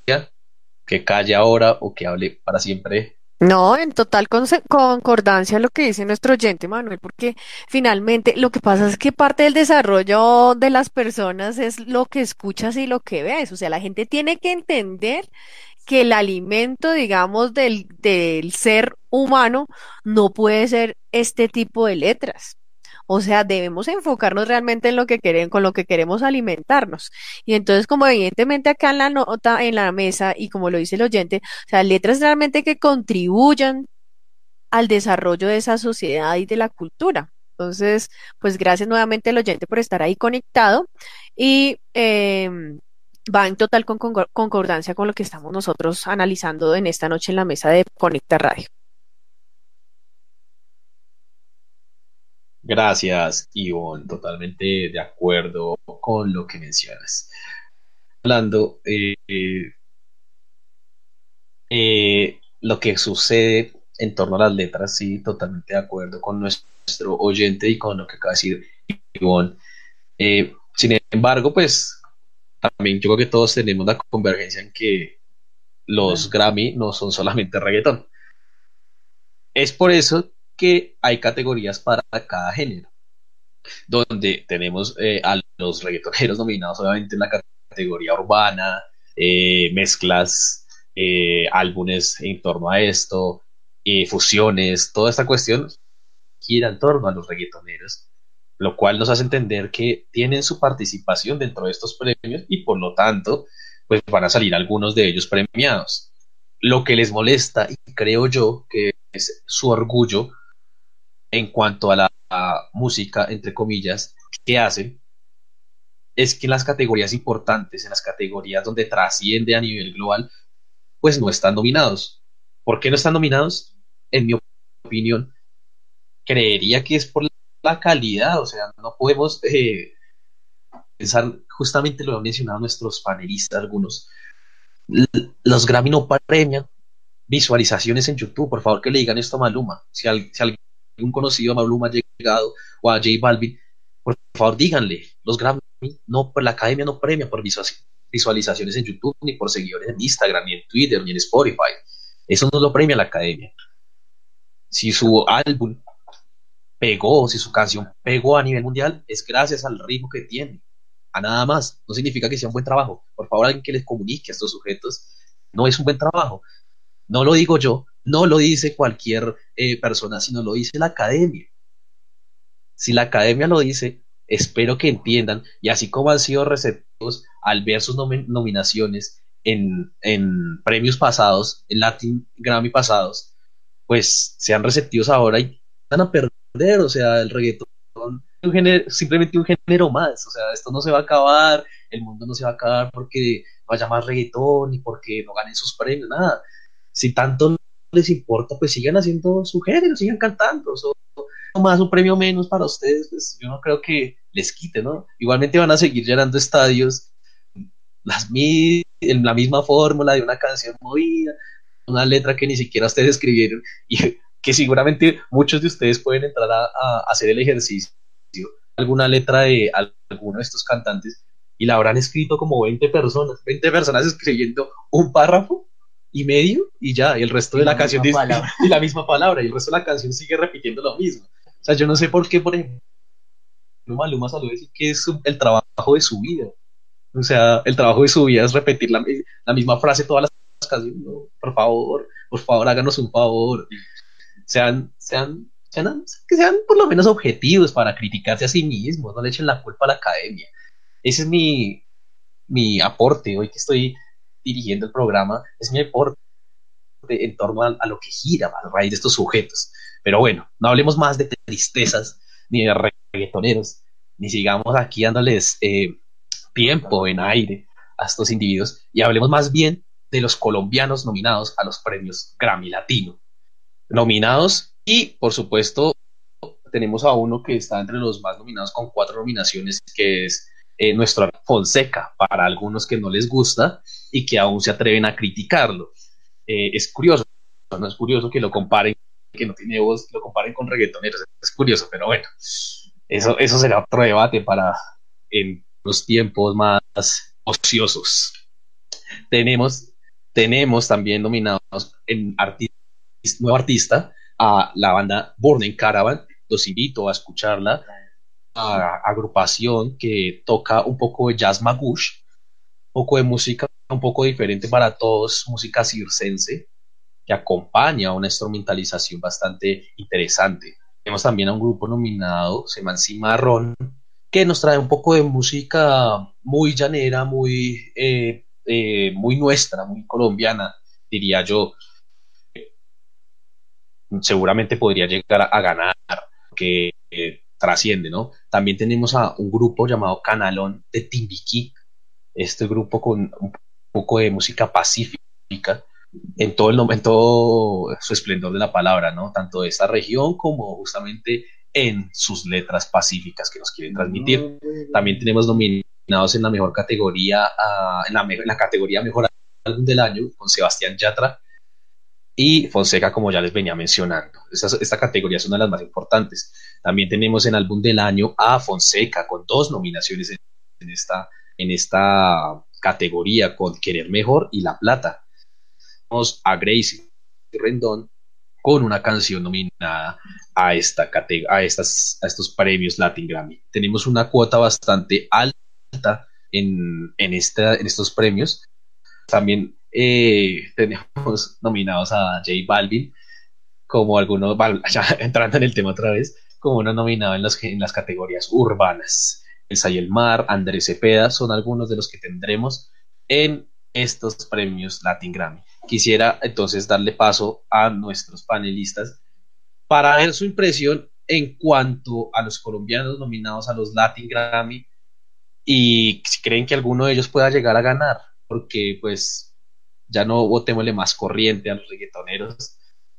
¿Que calle ahora o que hable para siempre? No, en total concordancia lo que dice nuestro oyente Manuel, porque finalmente lo que pasa es que parte del desarrollo de las personas es lo que escuchas y lo que ves. O sea, la gente tiene que entender que el alimento, digamos, del, del ser humano no puede ser este tipo de letras. O sea, debemos enfocarnos realmente en lo que queremos, con lo que queremos alimentarnos. Y entonces, como evidentemente acá en la nota, en la mesa, y como lo dice el oyente, o sea, letras realmente que contribuyan al desarrollo de esa sociedad y de la cultura. Entonces, pues gracias nuevamente al oyente por estar ahí conectado. Y eh, va en total con concordancia con lo que estamos nosotros analizando en esta noche en la mesa de Conecta Radio. Gracias, Ivonne. Totalmente de acuerdo con lo que mencionas. Hablando, eh, eh, lo que sucede en torno a las letras, sí, totalmente de acuerdo con nuestro oyente y con lo que acaba de decir Ivonne. Eh, sin embargo, pues también yo creo que todos tenemos la convergencia en que los Grammy no son solamente reggaetón. Es por eso que hay categorías para cada género, donde tenemos eh, a los reggaetoneros nominados obviamente en la categoría urbana, eh, mezclas, eh, álbumes en torno a esto, fusiones, toda esta cuestión gira en torno a los reggaetoneros lo cual nos hace entender que tienen su participación dentro de estos premios y por lo tanto, pues van a salir algunos de ellos premiados. Lo que les molesta, y creo yo que es su orgullo en cuanto a la música, entre comillas, que hacen, es que en las categorías importantes, en las categorías donde trasciende a nivel global, pues no están nominados. ¿Por qué no están nominados? En mi opinión, creería que es por la calidad, o sea, no podemos eh, pensar, justamente lo han mencionado nuestros panelistas algunos, los Grammy no premian visualizaciones en YouTube, por favor que le digan esto a Maluma, si, algún conocido a Maluma ha llegado o a J Balvin, por favor díganle, los Grammy no, la academia no premia por visualizaciones en YouTube, ni por seguidores en Instagram, ni en Twitter, ni en Spotify, eso no lo premia la academia. Si su álbum pegó, si su canción pegó a nivel mundial, es gracias al ritmo que tiene. A nada más. No significa que sea un buen trabajo. Por favor, alguien que les comunique a estos sujetos, no es un buen trabajo. No lo digo yo, no lo dice cualquier eh, persona, sino lo dice la academia. Si la academia lo dice, espero que entiendan, y así como han sido receptivos al ver sus nominaciones en, en premios pasados, en Latin Grammy pasados, pues sean receptivos ahora y van a perder, o sea, el reggaetón simplemente un género más, o sea, esto no se va a acabar, el mundo no se va a acabar porque no haya más reggaetón y porque no ganen sus premios, nada. Si tanto les importa, pues sigan haciendo su género, sigan cantando, o más un premio menos para ustedes, pues yo no creo que les quite, ¿no? Igualmente van a seguir llenando estadios, las en la misma fórmula de una canción movida, una letra que ni siquiera ustedes escribieron y (laughs) que seguramente muchos de ustedes pueden entrar a hacer el ejercicio alguna letra de alguno de estos cantantes y la habrán escrito como 20 personas, 20 personas escribiendo un párrafo y medio y ya, y el resto de la, canción dice, (laughs) y la misma palabra, y el resto de la canción sigue repitiendo lo mismo. O sea, yo no sé por qué, por ejemplo, Luma Luma salió a decir que es el trabajo de su vida. O sea, el trabajo de su vida es repetir la, la misma frase todas las canciones. por favor, por favor, háganos un favor. Sean, sean que sean por lo menos objetivos para criticarse a sí mismos, no le echen la culpa a la academia. Ese es mi, mi aporte hoy que estoy dirigiendo el programa, es mi aporte en torno a, lo que gira a raíz de estos sujetos. Pero bueno, no hablemos más de tristezas ni de reggaetoneros, ni sigamos aquí dándoles eh, tiempo en aire a estos individuos y hablemos más bien de los colombianos nominados a los premios Grammy Latino. Nominados y, por supuesto, tenemos a uno que está entre los más nominados con cuatro nominaciones, que es eh, nuestro Fonseca, para algunos que no les gusta y que aún se atreven a criticarlo. Eh, es curioso, no es curioso que lo comparen, que no tiene voz, lo comparen con reggaetoneros, es curioso, pero bueno, eso, eso será otro debate para en los tiempos más ociosos. Tenemos, tenemos también nominados en artista, nuevo artista, a la banda Burning Caravan. Los invito a escucharla. Agrupación que toca un poco de jazz magush, un poco de música un poco diferente para todos, música circense, que acompaña una instrumentalización bastante interesante. Tenemos también a un grupo nominado, se llama Cimarrón, que nos trae un poco de música muy llanera, muy, eh, eh, muy nuestra, muy colombiana, diría yo seguramente podría llegar a, ganar, que trasciende, ¿no? También tenemos a un grupo llamado Canalón de Timbiquí, este grupo con un poco de música pacífica en todo el en todo su esplendor de la palabra, ¿no? Tanto de esta región como justamente en sus letras pacíficas que nos quieren transmitir. También tenemos nominados en la mejor categoría, en, la, en, la, categoría mejor álbum del año con Sebastián Yatra y Fonseca, como ya les venía mencionando. Esta, categoría es una de las más importantes. También tenemos en álbum del año a Fonseca con dos nominaciones en, esta, en esta categoría con Querer Mejor y La Plata. Tenemos a Gracie Rendón con una canción nominada a, esta a, estas, a estos premios Latin Grammy. Tenemos una cuota bastante alta en, en, esta, en estos premios. También eh, tenemos nominados a J Balvin, como algunos, (laughs) ya entrando en el tema otra vez, como uno nominado en, los, en las categorías urbanas. El y el Mar, Andrés Cepeda, son algunos de los que tendremos en estos premios Latin Grammy. Quisiera entonces darle paso a nuestros panelistas para ver su impresión en cuanto a los colombianos nominados a los Latin Grammy y si creen que alguno de ellos pueda llegar a ganar, porque pues ya no votémosle más corriente a los reggaetoneros,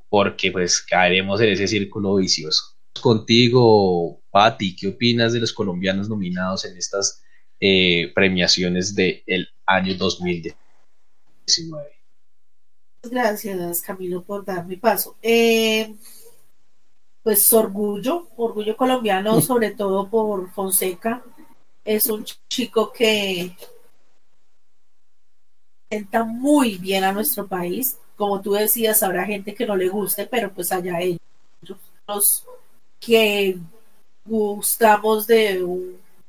porque pues caeremos en ese círculo vicioso. Contigo, Patti, ¿qué opinas de los colombianos nominados en estas eh, premiaciones del año 2019? Gracias, Camilo, por darme paso. Eh, pues orgullo, orgullo colombiano, (laughs) sobre todo por Fonseca. Es un chico que representa muy bien a nuestro país. Como tú decías, habrá gente que no le guste, pero pues allá ellos. Los que gustamos de,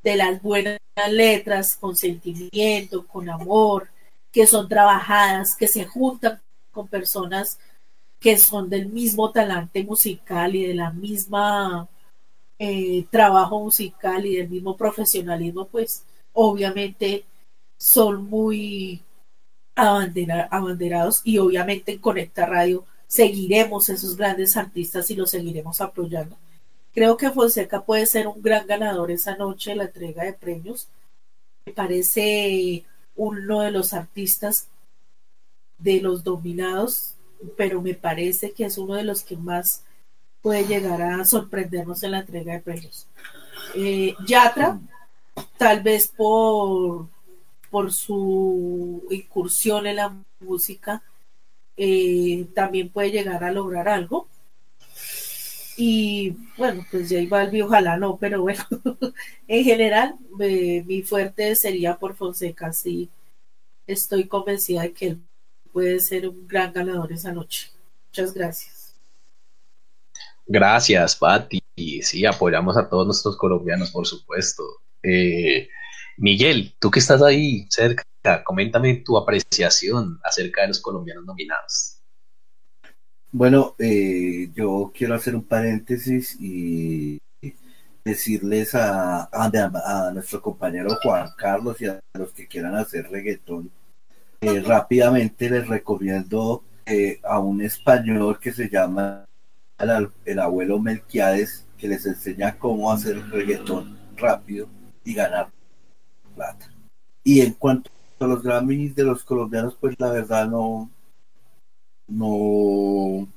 de las buenas letras, con sentimiento, con amor, que son trabajadas, que se juntan con personas que son del mismo talante musical y de la misma eh, trabajo musical y del mismo profesionalismo, pues obviamente son muy abanderados y obviamente en Conecta Radio seguiremos esos grandes artistas y los seguiremos apoyando. Creo que Fonseca puede ser un gran ganador esa noche en la entrega de premios. Me parece uno de los artistas de los dominados, pero me parece que es uno de los que más puede llegar a sorprendernos en la entrega de premios. Eh, Yatra, tal vez por, por su incursión en la música, eh, también puede llegar a lograr algo. Y bueno, pues J Balbi ojalá no, pero bueno, (laughs) en general mi fuerte sería por Fonseca, sí, estoy convencida de que él puede ser un gran ganador esa noche. Muchas gracias. Gracias, Patti. Sí, apoyamos a todos nuestros colombianos, por supuesto. Eh, Miguel, tú que estás ahí cerca, coméntame tu apreciación acerca de los colombianos nominados. Bueno, eh, yo quiero hacer un paréntesis y decirles a, nuestro compañero Juan Carlos y a los que quieran hacer reggaetón, eh, rápidamente les recomiendo eh, a un español que se llama el, el, abuelo Melquiades, que les enseña cómo hacer reggaetón rápido y ganar plata. Y en cuanto a los Grammys de los colombianos, pues la verdad no, no,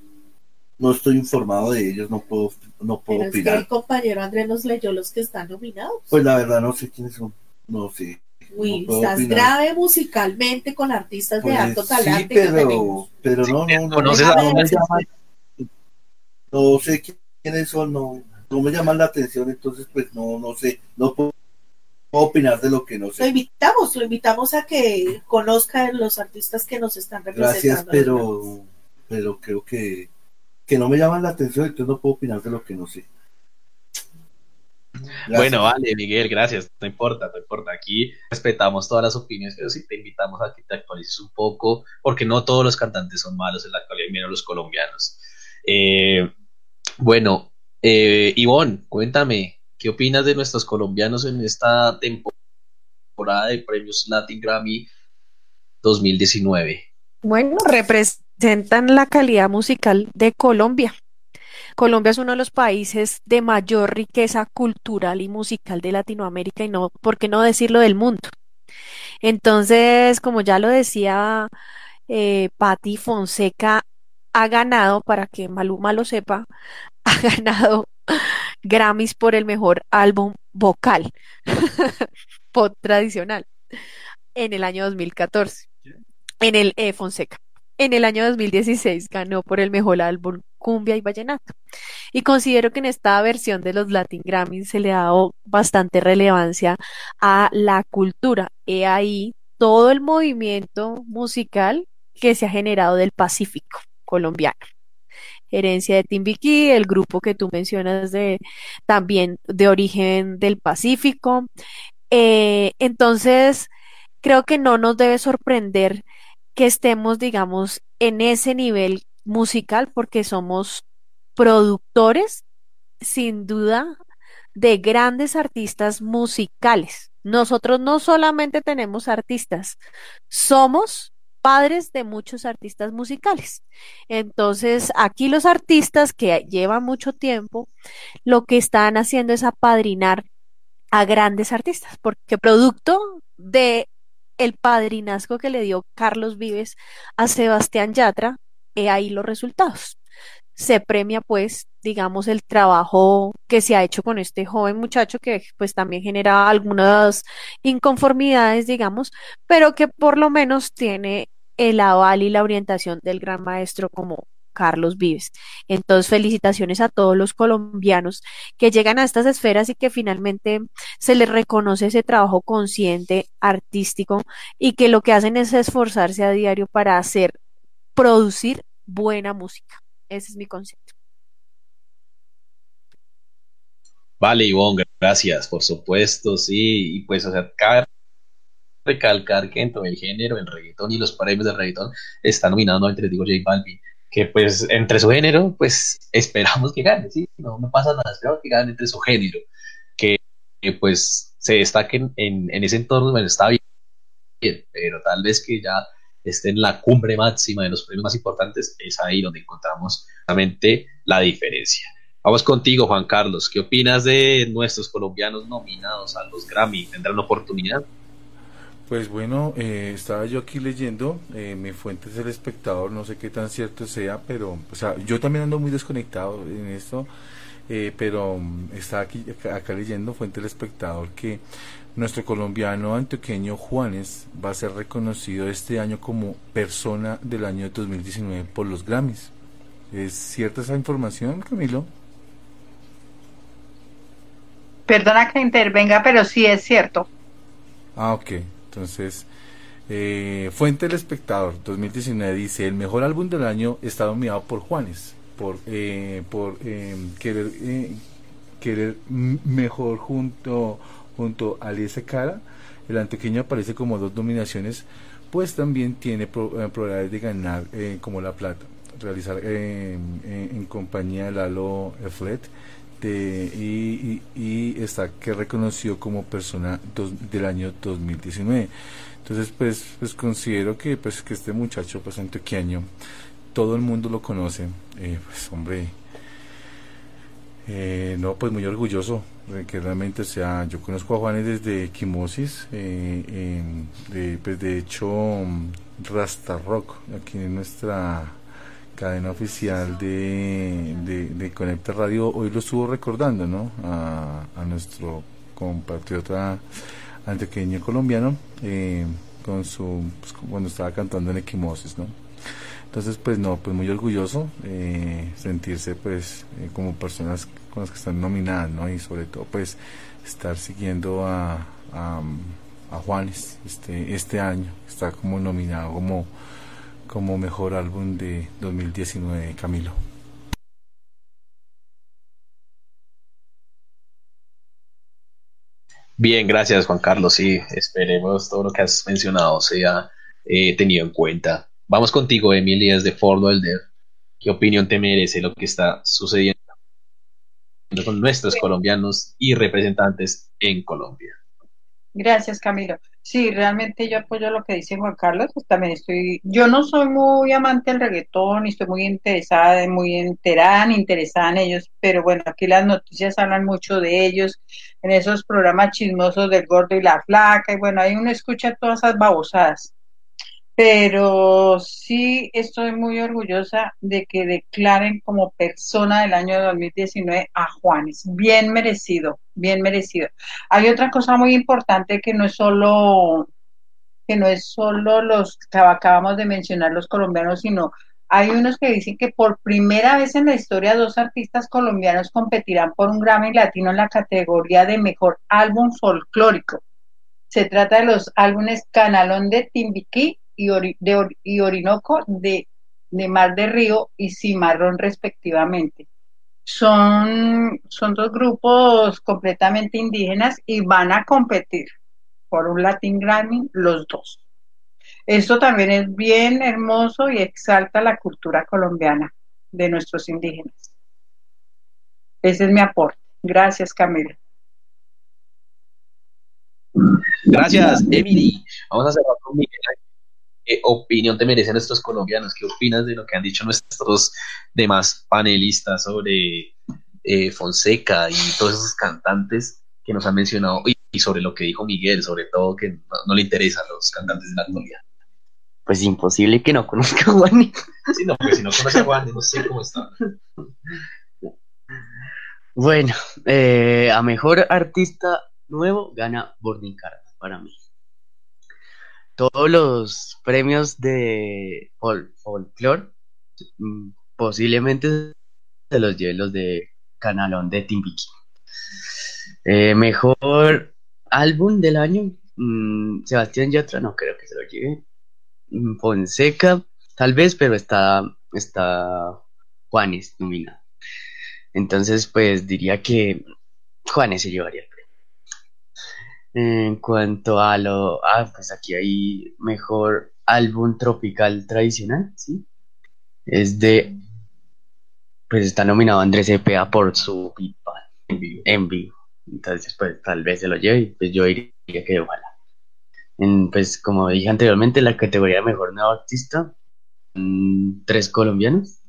no estoy informado de ellos, no puedo, no puedo Pero opinar. Es que el compañero Andrés nos leyó los que están nominados. Pues la verdad no sé quiénes son, no sé. Uy, no estás opinar. grave musicalmente con artistas Pues, de alto sí, talante. que pero, pero no, no, no, ¿Conoces no, a no me llaman- no sé quiénes son, no, no me llaman la atención, entonces pues no, no sé, no puedo opinar de lo que no Lo sé. invitamos, lo invitamos a que conozca los artistas que nos están representando. Gracias, pero, pero creo que, que no me llaman la atención, entonces no puedo opinar de lo que no sé. Gracias. Bueno, vale, Miguel, gracias. No importa, no importa. Aquí respetamos todas las opiniones, pero sí te invitamos a que te actualices un poco, porque no todos los cantantes son malos en la actualidad, menos los colombianos. Eh, bueno, eh, Ivonne, cuéntame, ¿qué opinas de nuestros colombianos en esta temporada de premios Latin Grammy 2019? Bueno, representan la calidad musical de Colombia. Colombia es uno de los países de mayor riqueza cultural y musical de Latinoamérica y no, ¿por qué no decirlo del mundo? Entonces, como ya lo decía eh, Patti Fonseca, ha ganado, para que Maluma lo sepa, (laughs) ha ganado Grammys por el mejor álbum vocal, (laughs) pop tradicional, en el año 2014. En el eh, Fonseca. En el año 2016 ganó por el mejor álbum cumbia y vallenato. Y considero que en esta versión de los Latin Grammys se le ha dado bastante relevancia a la cultura. He ahí todo el movimiento musical que se ha generado del Pacífico colombiano. Herencia de Timbiquí, el grupo que tú mencionas de también de origen del Pacífico. Eh, entonces, creo que no nos debe sorprender que estemos, digamos, en ese nivel musical porque somos productores, sin duda, de grandes artistas musicales. Nosotros no solamente tenemos artistas, somos padres de muchos artistas musicales. Entonces, aquí los artistas que llevan mucho tiempo, lo que están haciendo es apadrinar a grandes artistas, porque producto de el padrinazgo que le dio Carlos Vives a Sebastián Yatra, he ahí los resultados. Se premia pues, digamos, el trabajo que se ha hecho con este joven muchacho que pues también genera algunas inconformidades, digamos, pero que por lo menos tiene el aval y la orientación del gran maestro como Carlos Vives. Entonces, felicitaciones a todos los colombianos que llegan a estas esferas y que finalmente se les reconoce ese trabajo consciente, artístico, y que lo que hacen es esforzarse a diario para hacer, producir buena música. Ese es mi concepto. Vale, Ivonne, gracias, por supuesto, sí, y pues, cabe recalcar que dentro del género, el reggaetón y los premios del reggaetón están nominados, nuevamente les digo, J Balvin, que pues entre su género, pues (laughs) esperamos que gane, ¿sí? No, no pasa nada, esperamos que gane entre su género, que, que, pues se destaquen en, en ese entorno, bueno, está bien, pero tal vez que ya esté en la cumbre máxima de los premios más importantes, es ahí donde encontramos realmente la diferencia. Vamos contigo, Juan Carlos. ¿Qué opinas de nuestros colombianos nominados a los Grammy? ¿Tendrán oportunidad? Pues bueno, eh, estaba yo aquí leyendo, eh, mi fuente es el espectador, no sé qué tan cierto sea, pero o sea, yo también ando muy desconectado en esto, eh, pero mm, estaba aquí acá leyendo, fuente del espectador, que nuestro colombiano antioqueño Juanes va a ser reconocido este año como persona del año 2019 por los Grammys. ¿Es cierta esa información, Camilo? Perdona que intervenga, pero sí es cierto. Ah, ok. Entonces, eh, Fuente del Espectador 2019 dice, el mejor álbum del año está dominado por Juanes, por, eh, por em, querer, eh, querer mejor junto, junto a Alice Cara. El antioqueño aparece como dos dominaciones, pues también tiene probabilidades de ganar como la plata, realizar en compañía de Lalo Flet y, y, está que reconoció como persona del año 2019. Entonces, pues, pues considero que, pues, que este muchacho, pues, antioqueño, todo el mundo lo conoce. Eh, pues, hombre, eh, no, pues muy orgulloso de que realmente, sea, yo conozco a Juanes desde Quimosis, eh, de, pues, de hecho, Rasta Rock, aquí en nuestra cadena oficial de, de, Conecta Radio, hoy lo estuvo recordando, ¿no? A, nuestro compatriota antioqueño colombiano, eh, con su, pues, cuando estaba cantando en Equimosis, ¿no? Entonces, pues no, pues muy orgulloso eh, sentirse, pues, eh, como personas con las que están nominadas, ¿no? Y sobre todo, pues, estar siguiendo a, a, a Juanes este, este año, está como nominado como como mejor álbum de 2019, Camilo. Bien, gracias Juan Carlos. Sí, esperemos todo lo que has mencionado sea eh, tenido en cuenta. Vamos contigo, Emilia, de Fort Elder. ¿Qué opinión te merece lo que está sucediendo con nuestros colombianos y representantes en Colombia? Gracias, Camilo. Sí, realmente yo apoyo lo que dice Juan Carlos, pues también estoy, yo no soy muy amante del reggaetón, ni estoy muy interesada, muy enterada, ni interesada en ellos, pero bueno, aquí las noticias hablan mucho de ellos, en esos programas chismosos del gordo y la flaca, y bueno, ahí uno escucha todas esas babosadas pero sí estoy muy orgullosa de que declaren como persona del año 2019 a Juanes. Bien merecido, bien merecido. Hay otra cosa muy importante que no es solo que no es solo los que acabamos de mencionar los colombianos, sino hay unos que dicen que por primera vez en la historia dos artistas colombianos competirán por un Grammy Latino en la categoría de mejor álbum folclórico. Se trata de los álbumes Canalón de Timbiquí y, Orinoco de, de, Mar de Río y Cimarrón respectivamente. Son, son dos grupos completamente indígenas y van a competir por un Latin Grammy los dos. Esto también es bien hermoso y exalta la cultura colombiana de nuestros indígenas. Ese es mi aporte. Gracias, Camila. Gracias, Emily. Vamos a cerrar con Miguel ¿Qué opinión te merecen estos colombianos? ¿Qué opinas de lo que han dicho nuestros demás panelistas sobre eh, Fonseca y todos esos cantantes que nos han mencionado y, sobre lo que dijo Miguel, sobre todo que no, le interesan los cantantes de la actualidad? Pues imposible que no conozca a Juan. Sí, no, porque si no conoce a Juan, no sé cómo está. Bueno, eh, a mejor artista nuevo gana Boarding Card para mí todos los premios de folklore mm, posiblemente se los lleven los de Canalón de Timbiqui. Eh, mejor álbum del año, mm, Sebastián Yatra no creo que se lo lleve. Mm, Fonseca, tal vez, pero está, está Juanes nominado. Entonces, pues diría que Juanes se llevaría en cuanto a lo, ah, pues aquí hay mejor álbum tropical tradicional, ¿sí? Es de, pues está nominado Andrés Cepeda por su pipa en vivo. Entonces, pues tal vez se lo lleve pues yo diría que ojalá. En, pues como dije anteriormente, la categoría de mejor nuevo artista, mm, tres colombianos,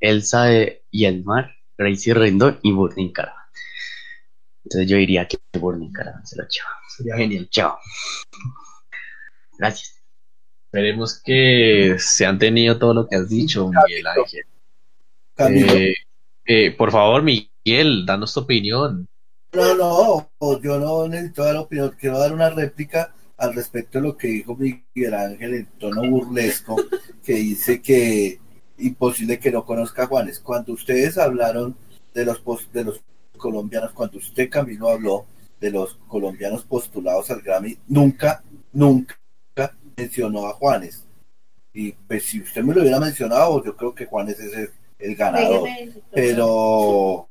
Elsa de- y Elmar, Gracie Rendón y Burning Caravan. Entonces yo diría que Burning Caravan se lo lleva. Sería genial. Chao. Gracias. Esperemos que se han tenido todo lo que has dicho, Miguel Ángel. Eh, eh, por favor, Miguel, danos tu opinión. No, no, yo no necesito dar opinión, quiero dar una réplica al respecto de lo que dijo Miguel Ángel en tono burlesco, que dice que imposible que no conozca a Juanes. Cuando ustedes hablaron de los de los colombianos, cuando usted Camilo habló de los colombianos postulados al Grammy, nunca, nunca mencionó a Juanes. Y pues si usted me lo hubiera mencionado, yo creo que Juanes es el, el ganador pero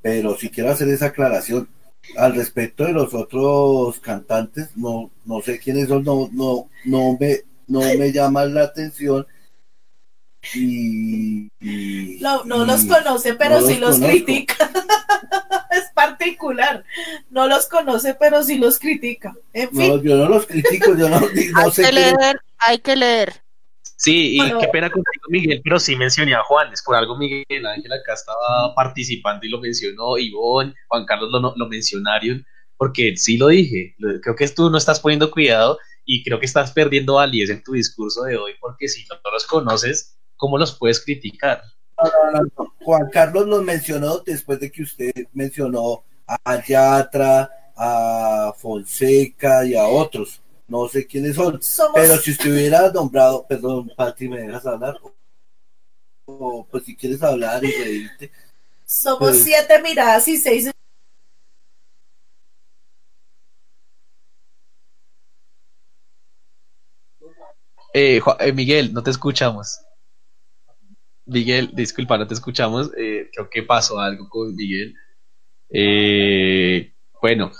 pero si quiero hacer esa aclaración al respecto de los otros cantantes no no sé quiénes son no no no me no me llaman la atención y, y- No, no y los conoce, pero no sí los critica. (laughs) es particular. No los conoce, pero sí los critica. En fin, no yo no los critico yo no, (laughs) no hay sé que leer, hay que leer. Sí, y Bueno. qué pena contigo, Miguel, pero sí mencioné a Juanes. Por algo Miguel Ángel acá estaba participando y lo mencionó. Ivonne, Juan Carlos lo, lo mencionaron, porque sí lo dije. Creo que tú no estás poniendo cuidado y creo que estás perdiendo validez en tu discurso de hoy, porque si no los conoces, ¿cómo los puedes criticar? Juan Carlos los mencionó después de que usted mencionó a Yatra, a Fonseca y a otros. No sé quiénes son. somos, Pero si usted hubiera nombrado, perdón, Pati, ¿me dejas hablar? O pues si quieres hablar y reírte. somos pues- siete miradas y seis. Eh, eh, Miguel, no te escuchamos. Miguel, disculpa, no te escuchamos. Eh, creo que pasó algo con Miguel. Eh, bueno,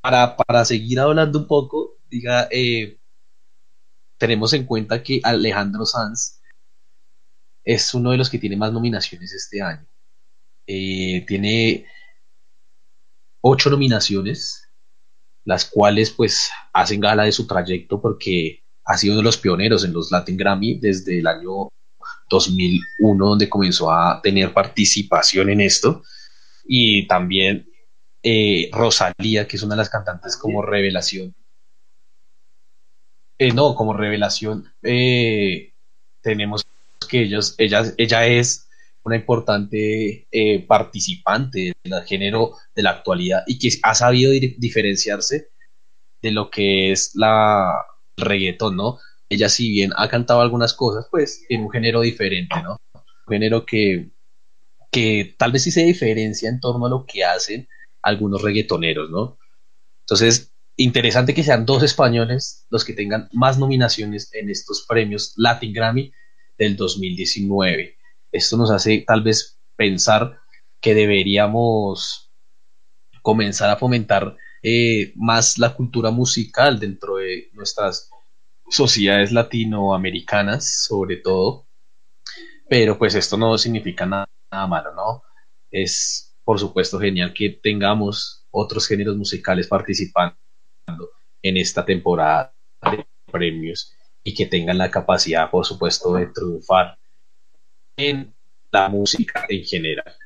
para, para seguir hablando un poco, diga, eh, tenemos en cuenta que Alejandro Sanz es uno de los que tiene más nominaciones este año. Eh, tiene ocho nominaciones, las cuales pues hacen gala de su trayecto porque ha sido uno de los pioneros en los Latin Grammy desde el año 2001, donde comenzó a tener participación en esto. Y también eh, Rosalía, que es una de las cantantes como revelación. Eh, no, como revelación, eh, tenemos que ellos, ella, ella es una importante participante del género de la actualidad y que ha sabido di- diferenciarse de lo que es la reggaetón, ¿no? Ella si bien ha cantado algunas cosas, pues en un género diferente, ¿no? Un género que, que tal vez sí se diferencia en torno a lo que hacen algunos reggaetoneros, ¿no? Entonces, interesante que sean dos españoles los que tengan más nominaciones en estos premios Latin Grammy del 2019. Esto nos hace tal vez pensar que deberíamos comenzar a fomentar eh, más la cultura musical dentro de nuestras sociedades latinoamericanas, sobre todo. Pero pues esto no significa nada, malo, ¿no? Es por supuesto genial que tengamos otros géneros musicales participando en esta temporada de premios y que tengan la capacidad, por supuesto, de triunfar en la música en general.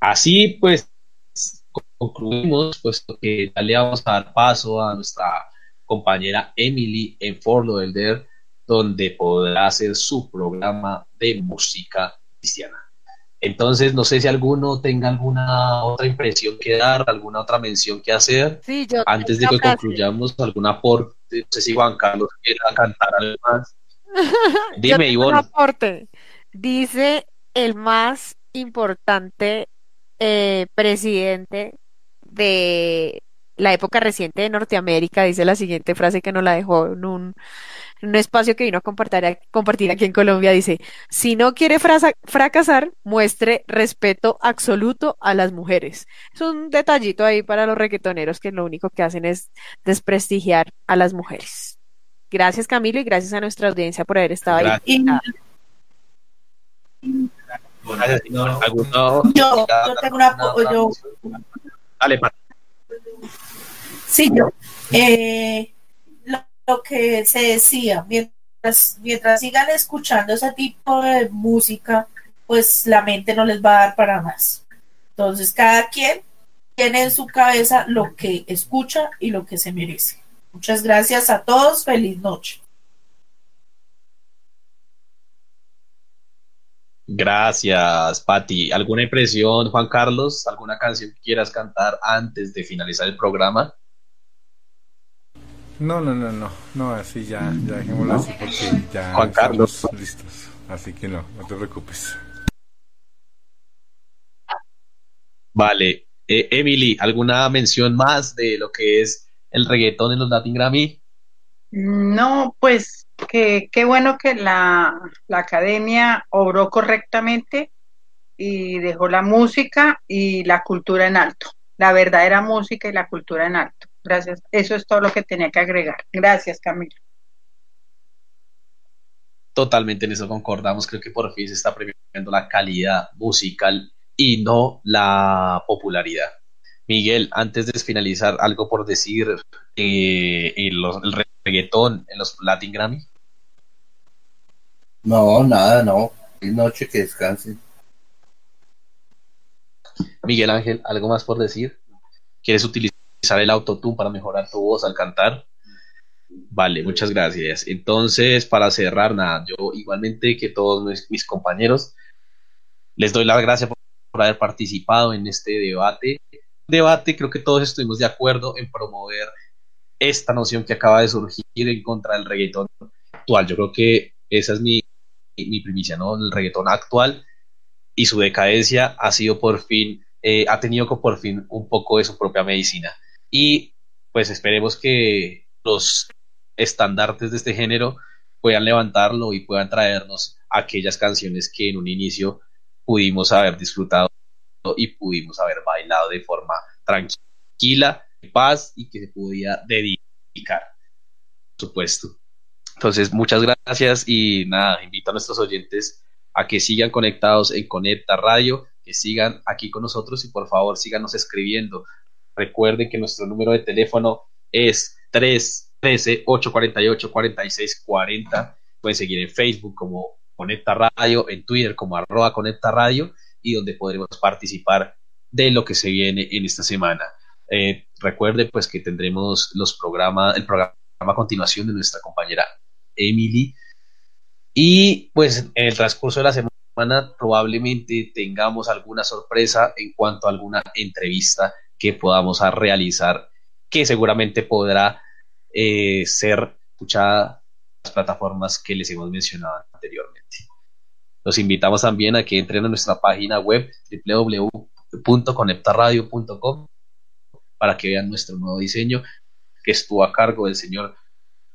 Así pues, concluimos, puesto que ya le vamos a dar paso a nuestra compañera Emily en Fort Lauderdale, donde podrá hacer su programa de música cristiana. Entonces, no sé si alguno tenga alguna otra impresión que dar, alguna otra mención que hacer. Sí, yo Antes de que frase. concluyamos, algún aporte, no sé si Juan Carlos quiera cantar algo más. (laughs) Dime, Ivonne. aporte. Dice el más importante eh, presidente de la época reciente de Norteamérica, dice la siguiente frase que nos la dejó en un, en un espacio que vino a compartir, a- compartir aquí en Colombia. Dice, si no quiere frasa- fracasar, muestre respeto absoluto a las mujeres. Es un detallito ahí para los reggaetoneros que lo único que hacen es desprestigiar a las mujeres. Gracias Camilo y gracias a nuestra audiencia por haber estado ahí. Yo, yo tengo una, yo, Dale, Sí, yo. Eh, lo que se decía, mientras, mientras sigan escuchando ese tipo de música, pues la mente no les va a dar para más. Entonces, cada quien tiene en su cabeza lo que escucha y lo que se merece. Muchas gracias a todos. Feliz noche. Gracias, Patti. ¿Alguna impresión, Juan Carlos? ¿Alguna canción que quieras cantar antes de finalizar el programa? No, no, no, no, no, así ya, ya dejémoslo así porque ya Juan Carlos. estamos listos. Así que no, no te preocupes. Vale. Eh, Emily, ¿alguna mención más de lo que es el reggaetón en los Latin Grammy? No, pues que qué bueno que la, la academia obró correctamente y dejó la música y la cultura en alto, la verdadera música y la cultura en alto. Gracias. Eso es todo lo que tenía que agregar. Gracias, Camilo. Totalmente en eso concordamos. Creo que por fin se está premiando la calidad musical y no la popularidad. Miguel, antes de finalizar, algo por decir eh, los- el reggaetón en los Latin Grammy. No, nada, no. Noche, que descansen. Miguel Ángel, ¿algo más por decir? ¿Quieres utilizar el autotune para mejorar tu voz al cantar? Vale, muchas gracias. Entonces, para cerrar, nada, yo igualmente que todos mis, mis compañeros, les doy las gracias por, por haber participado en este debate. Debate, creo que todos estuvimos de acuerdo en promover esta noción que acaba de surgir en contra del reggaetón actual. Yo creo que esa es mi, mi primicia, ¿no? El reggaetón actual y su decadencia ha sido por fin, eh, ha tenido por fin un poco de su propia medicina. Y pues esperemos que los estandartes de este género puedan levantarlo y puedan traernos aquellas canciones que en un inicio pudimos haber disfrutado y pudimos haber bailado de forma tranquila, en paz y que se podía dedicar, por supuesto. Entonces, muchas gracias y nada, invito a nuestros oyentes a que sigan conectados en Conecta Radio, que sigan aquí con nosotros y por favor síganos escribiendo. Recuerden que nuestro número de teléfono es 313-848-4640. Pueden seguir en Facebook como Conecta Radio, en Twitter como arroba Conecta Radio y donde podremos participar de lo que se viene en esta semana. Eh, recuerde pues que tendremos los programas, el programa a continuación de nuestra compañera Emily y pues en el transcurso de la semana probablemente tengamos alguna sorpresa en cuanto a alguna entrevista que podamos realizar que seguramente podrá eh, ser escuchada en las plataformas que les hemos mencionado anteriormente. Los invitamos también a que entren a nuestra página web www.conectaradio.com para que vean nuestro nuevo diseño que estuvo a cargo del señor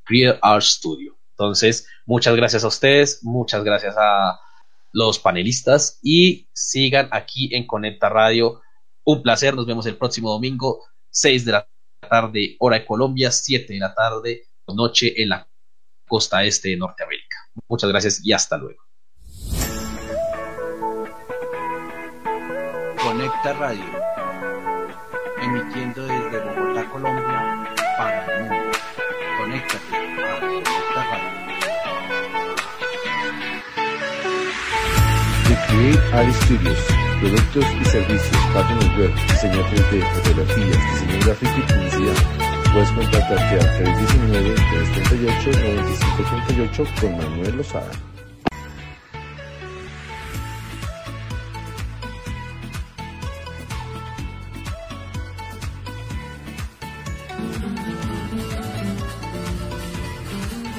Creator Art Studio. Entonces, muchas gracias a ustedes, muchas gracias a los panelistas y sigan aquí en Conecta Radio. Un placer, nos vemos el próximo domingo, 6 de la tarde, hora de Colombia, 7 de la tarde, noche en la costa este de Norteamérica. Muchas gracias y hasta luego. Conecta Radio, emitiendo desde Bogotá, Colombia, para el mundo. Conéctate Create Studios, productos y servicios, páginas web, diseño 3D, fotografías, diseño gráfico y publicidad. Puedes contactarte al 319-338-9538 con Manuel Lozada.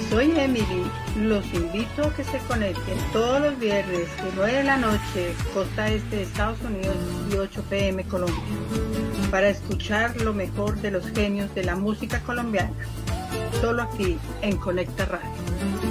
Soy Emily. Los invito a que se conecten todos los viernes de 9 de la noche, costa este de Estados Unidos y 8 pm Colombia, para escuchar lo mejor de los genios de la música colombiana. Solo aquí en Conecta Radio.